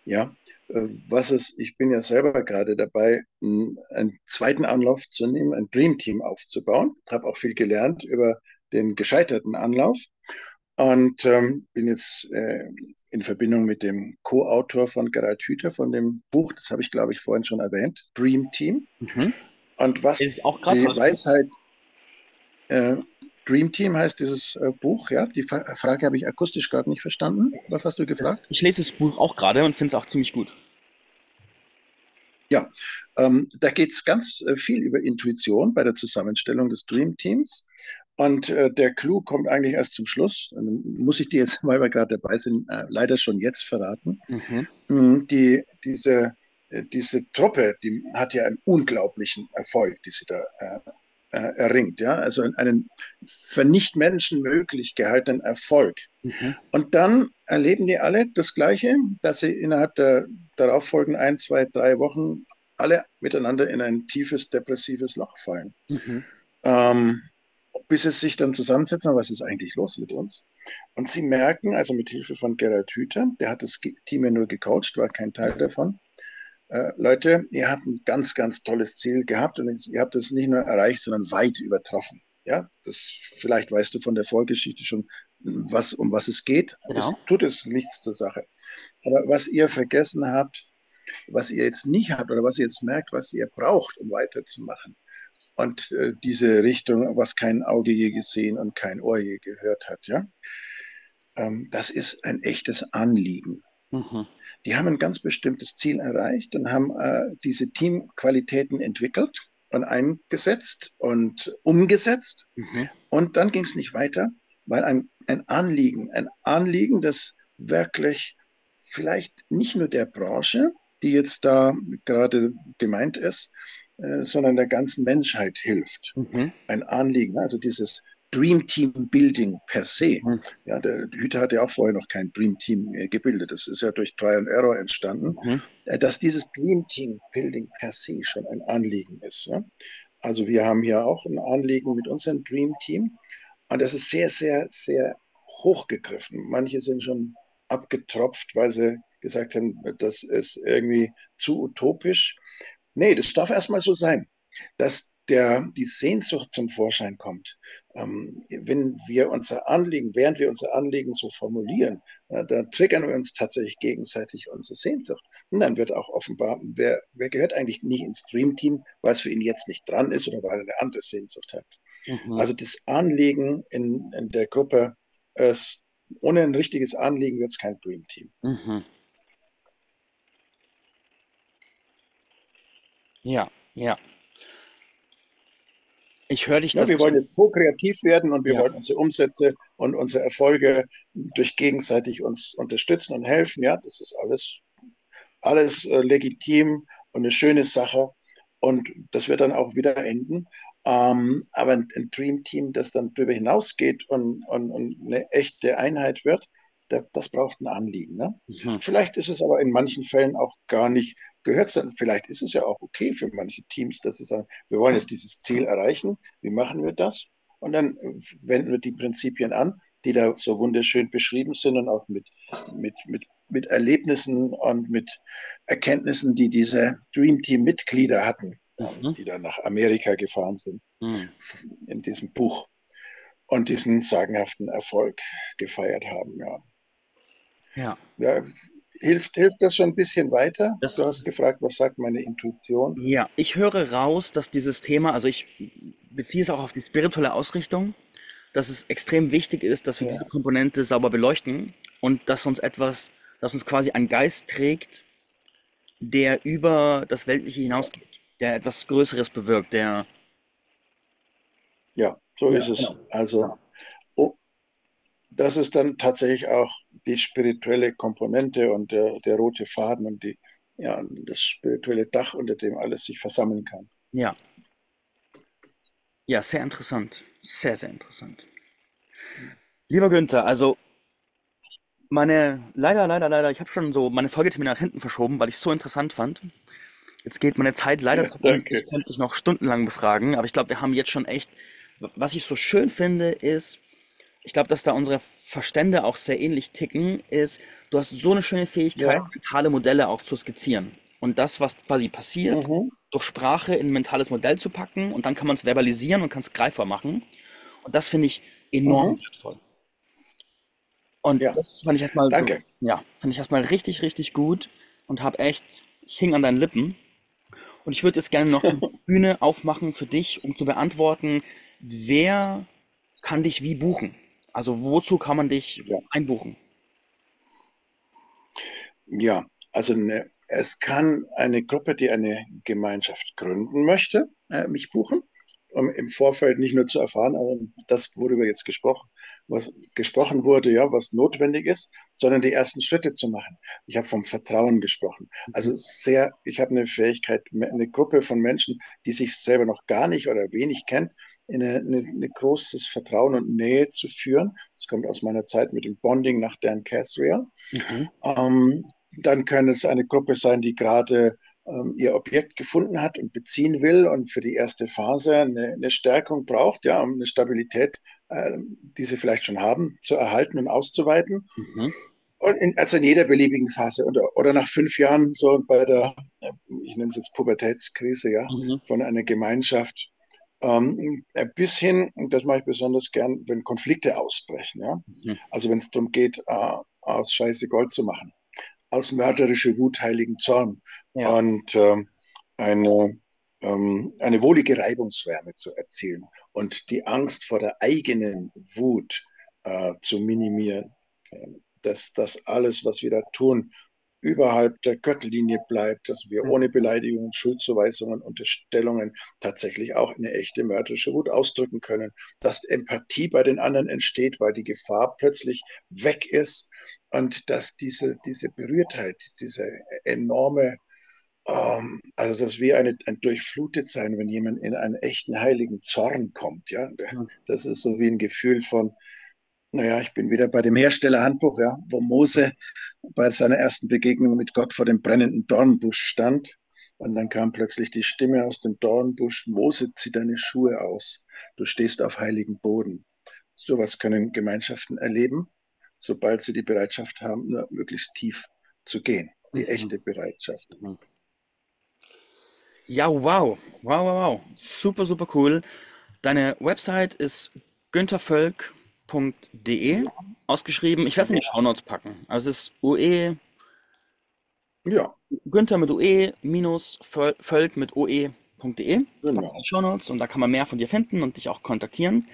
Ja, was ist, ich bin ja selber gerade dabei, einen zweiten Anlauf zu nehmen, ein Dream Team aufzubauen. Habe auch viel gelernt über den gescheiterten Anlauf und ähm, bin jetzt äh, in Verbindung mit dem Co-Autor von Gerald Hüther von dem Buch, das habe ich glaube ich vorhin schon erwähnt, Dream Team. Mhm. Und was die. Weisheit, äh, Dream Team heißt dieses äh, Buch, ja. Die Fra Frage habe ich akustisch gerade nicht verstanden. Was hast du gefragt? ich lese das Buch auch gerade und finde es auch ziemlich gut. Ja, ähm, da geht es ganz äh, viel über Intuition bei der Zusammenstellung des Dream Teams. Und äh, der Clou kommt eigentlich erst zum Schluss. Dann muss ich dir jetzt, weil wir gerade dabei sind, äh, leider schon jetzt verraten. Mhm. Mm, Die, diese, äh, diese Truppe, die hat ja einen unglaublichen Erfolg, die sie da äh, äh, erringt. Ja? Also einen für Nicht-Menschen möglich gehaltenen Erfolg. Mhm. Und dann erleben die alle das Gleiche, dass sie innerhalb der darauffolgenden ein, zwei, drei Wochen alle miteinander in ein tiefes depressives Loch fallen. Mhm. Ähm, bis sie sich dann zusammensetzen, was ist eigentlich los mit uns? Und sie merken, also mit Hilfe von Gerald Hüther, der hat das Team ja nur gecoacht, war kein Teil davon, äh, Leute, ihr habt ein ganz, ganz tolles Ziel gehabt und ihr habt es nicht nur erreicht, sondern weit übertroffen. Ja, das vielleicht weißt du von der Vorgeschichte schon, was, um was es geht. Genau. Es tut es nichts zur Sache. Aber was ihr vergessen habt, was ihr jetzt nicht habt oder was ihr jetzt merkt, was ihr braucht, um weiterzumachen. Und äh, diese Richtung, was kein Auge je gesehen und kein Ohr je gehört hat, ja, ähm, das ist ein echtes Anliegen. Mhm. Die haben ein ganz bestimmtes Ziel erreicht und haben äh, diese Teamqualitäten entwickelt und eingesetzt und umgesetzt. Mhm. Und dann ging es nicht weiter, weil ein, ein Anliegen, ein Anliegen, das wirklich vielleicht nicht nur der Branche, die jetzt da gerade gemeint ist, äh, sondern der ganzen Menschheit hilft. Mhm. Ein Anliegen, also dieses Dream Team Building per se. Mhm. Ja, der Hüter hat ja auch vorher noch kein Dream Team äh, gebildet. Das ist ja durch Try and Error entstanden, mhm. äh, dass dieses Dream Team Building per se schon ein Anliegen ist. Ja? Also wir haben hier auch ein Anliegen mit unserem Dream Team und das ist sehr, sehr, sehr hochgegriffen. Manche sind schon abgetropft, weil sie gesagt haben, das ist irgendwie zu utopisch. Nee, das darf erstmal so sein, dass der, die Sehnsucht zum Vorschein kommt. Ähm, wenn wir unser Anliegen, während wir unser Anliegen so formulieren, äh, dann triggern wir uns tatsächlich gegenseitig unsere Sehnsucht. Und dann wird auch offenbar, wer, wer gehört eigentlich nicht ins Streamteam, weil es für ihn jetzt nicht dran ist oder weil er eine andere Sehnsucht hat. Mhm. Also das Anliegen in, in der Gruppe, ist, ohne ein richtiges Anliegen wird es kein Dreamteam. Mhm. Ja, ja. Ich höre dich ja, das. Wir wollen jetzt co-kreativ werden und wir ja. wollen unsere Umsätze und unsere Erfolge durch gegenseitig uns unterstützen und helfen. Ja, das ist alles, alles äh, legitim und eine schöne Sache. Und das wird dann auch wieder enden. Ähm, aber ein, ein Dream Team, das dann darüber hinausgeht und, und, und eine echte Einheit wird, das braucht ein Anliegen. Ne? Mhm. Vielleicht ist es aber in manchen Fällen auch gar nicht gehört. Vielleicht ist es ja auch okay für manche Teams, dass sie sagen, wir wollen jetzt dieses Ziel erreichen. Wie machen wir das? Und dann wenden wir die Prinzipien an, die da so wunderschön beschrieben sind und auch mit, mit, mit, mit Erlebnissen und mit Erkenntnissen, die diese Dream Team-Mitglieder hatten, mhm. die dann nach Amerika gefahren sind, mhm. in diesem Buch und diesen sagenhaften Erfolg gefeiert haben. Ja. Ja. ja hilft, hilft das schon ein bisschen weiter? Das, du hast gefragt, was sagt meine Intuition? Ja, ich höre raus, dass dieses Thema, also ich beziehe es auch auf die spirituelle Ausrichtung, dass es extrem wichtig ist, dass wir ja. diese Komponente sauber beleuchten und dass uns etwas, dass uns quasi ein Geist trägt, der über das Weltliche hinausgeht, der etwas Größeres bewirkt, der. Ja, so ja, ist es. Genau. Also, oh, das ist dann tatsächlich auch die spirituelle Komponente und der, der rote Faden und die, ja, das spirituelle Dach, unter dem alles sich versammeln kann. Ja. Ja, sehr interessant. Sehr, sehr interessant. Lieber Günther, also meine, leider, leider, leider, ich habe schon so meine Folgetermine nach hinten verschoben, weil ich es so interessant fand. Jetzt geht meine Zeit leider ja, danke. Ich könnte dich noch stundenlang befragen, aber ich glaube, wir haben jetzt schon echt, was ich so schön finde, ist, ich glaube, dass da unsere Verstände auch sehr ähnlich ticken, ist, du hast so eine schöne Fähigkeit, ja. mentale Modelle auch zu skizzieren. Und das, was quasi passiert, mhm. durch Sprache in ein mentales Modell zu packen und dann kann man es verbalisieren und kann es greifbar machen. Und das finde ich enorm mhm. wertvoll. Und ja. das fand ich erstmal so, ja, fand ich erstmal richtig, richtig gut und habe echt, ich hing an deinen Lippen. Und ich würde jetzt gerne noch eine Bühne aufmachen für dich, um zu beantworten, wer kann dich wie buchen? Also wozu kann man dich ja. einbuchen? Ja, also eine, es kann eine Gruppe, die eine Gemeinschaft gründen möchte, äh, mich buchen um im Vorfeld nicht nur zu erfahren, also das, worüber jetzt gesprochen, was gesprochen wurde, ja, was notwendig ist, sondern die ersten Schritte zu machen. Ich habe vom Vertrauen gesprochen. Also sehr, ich habe eine Fähigkeit, eine Gruppe von Menschen, die sich selber noch gar nicht oder wenig kennt, in eine großes Vertrauen und Nähe zu führen. Das kommt aus meiner Zeit mit dem Bonding nach Dan Casriel. Mhm. Ähm, dann kann es eine Gruppe sein, die gerade ihr Objekt gefunden hat und beziehen will und für die erste Phase eine, eine Stärkung braucht, ja, um eine Stabilität, äh, die sie vielleicht schon haben, zu erhalten und auszuweiten. Mhm. in, also in jeder beliebigen Phase oder, oder nach fünf Jahren so bei der, ich nenne es jetzt Pubertätskrise, ja, Mhm. von einer Gemeinschaft ähm, bis hin, und das mache ich besonders gern, wenn Konflikte ausbrechen, ja. Mhm. Also wenn es darum geht, äh, aus Scheiße Gold zu machen, aus mörderische Wut heiligen Zorn Ja. und ähm, eine, ähm, eine wohlige Reibungswärme zu erzielen und die Angst vor der eigenen Wut äh, zu minimieren. Dass das alles, was wir da tun, überhalb der Gürtellinie bleibt, dass wir ohne Beleidigungen, Schuldzuweisungen, Unterstellungen tatsächlich auch eine echte mörderische Wut ausdrücken können, dass Empathie bei den anderen entsteht, weil die Gefahr plötzlich weg ist und dass diese, diese Berührtheit, diese enorme, ähm, also dass wir eine, ein durchflutet sein, wenn jemand in einen echten heiligen Zorn kommt, ja, das ist so wie ein Gefühl von, naja, ich bin wieder bei dem Herstellerhandbuch, ja, wo Mose bei seiner ersten Begegnung mit Gott vor dem brennenden Dornbusch stand. Und dann kam plötzlich die Stimme aus dem Dornbusch, Mose, zieh deine Schuhe aus, du stehst auf heiligen Boden. Sowas können Gemeinschaften erleben, sobald sie die Bereitschaft haben, nur möglichst tief zu gehen. Die Mhm. echte Bereitschaft. Mhm. Ja, wow. Wow, wow, wow. Super, super cool. Deine Website ist günthervölk.de ausgeschrieben. Ich werde es in die Shownotes packen. Also es ist UE, Ja, Günther mit UE minus Völ- Völk mit OE.de. Genau. Shownotes und da kann man mehr von dir finden und dich auch kontaktieren.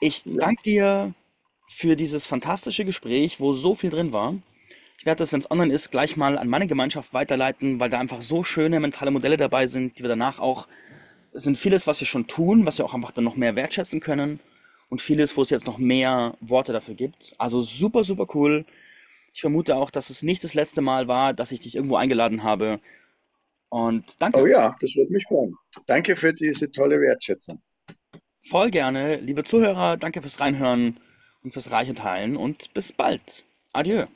Ich Ja, danke dir für dieses fantastische Gespräch, wo so viel drin war. Ich werde das, wenn es online ist, gleich mal an meine Gemeinschaft weiterleiten, weil da einfach so schöne mentale Modelle dabei sind, die wir danach auch, es sind vieles, was wir schon tun, was wir auch einfach dann noch mehr wertschätzen können und vieles, wo es jetzt noch mehr Worte dafür gibt. Also super, super cool. Ich vermute auch, dass es nicht das letzte Mal war, dass ich dich irgendwo eingeladen habe. Und oh danke. ja, das würde mich freuen. Danke für diese tolle Wertschätzung. Voll gerne. Liebe Zuhörer, danke fürs Reinhören und fürs reiche Teilen und bis bald. Adieu.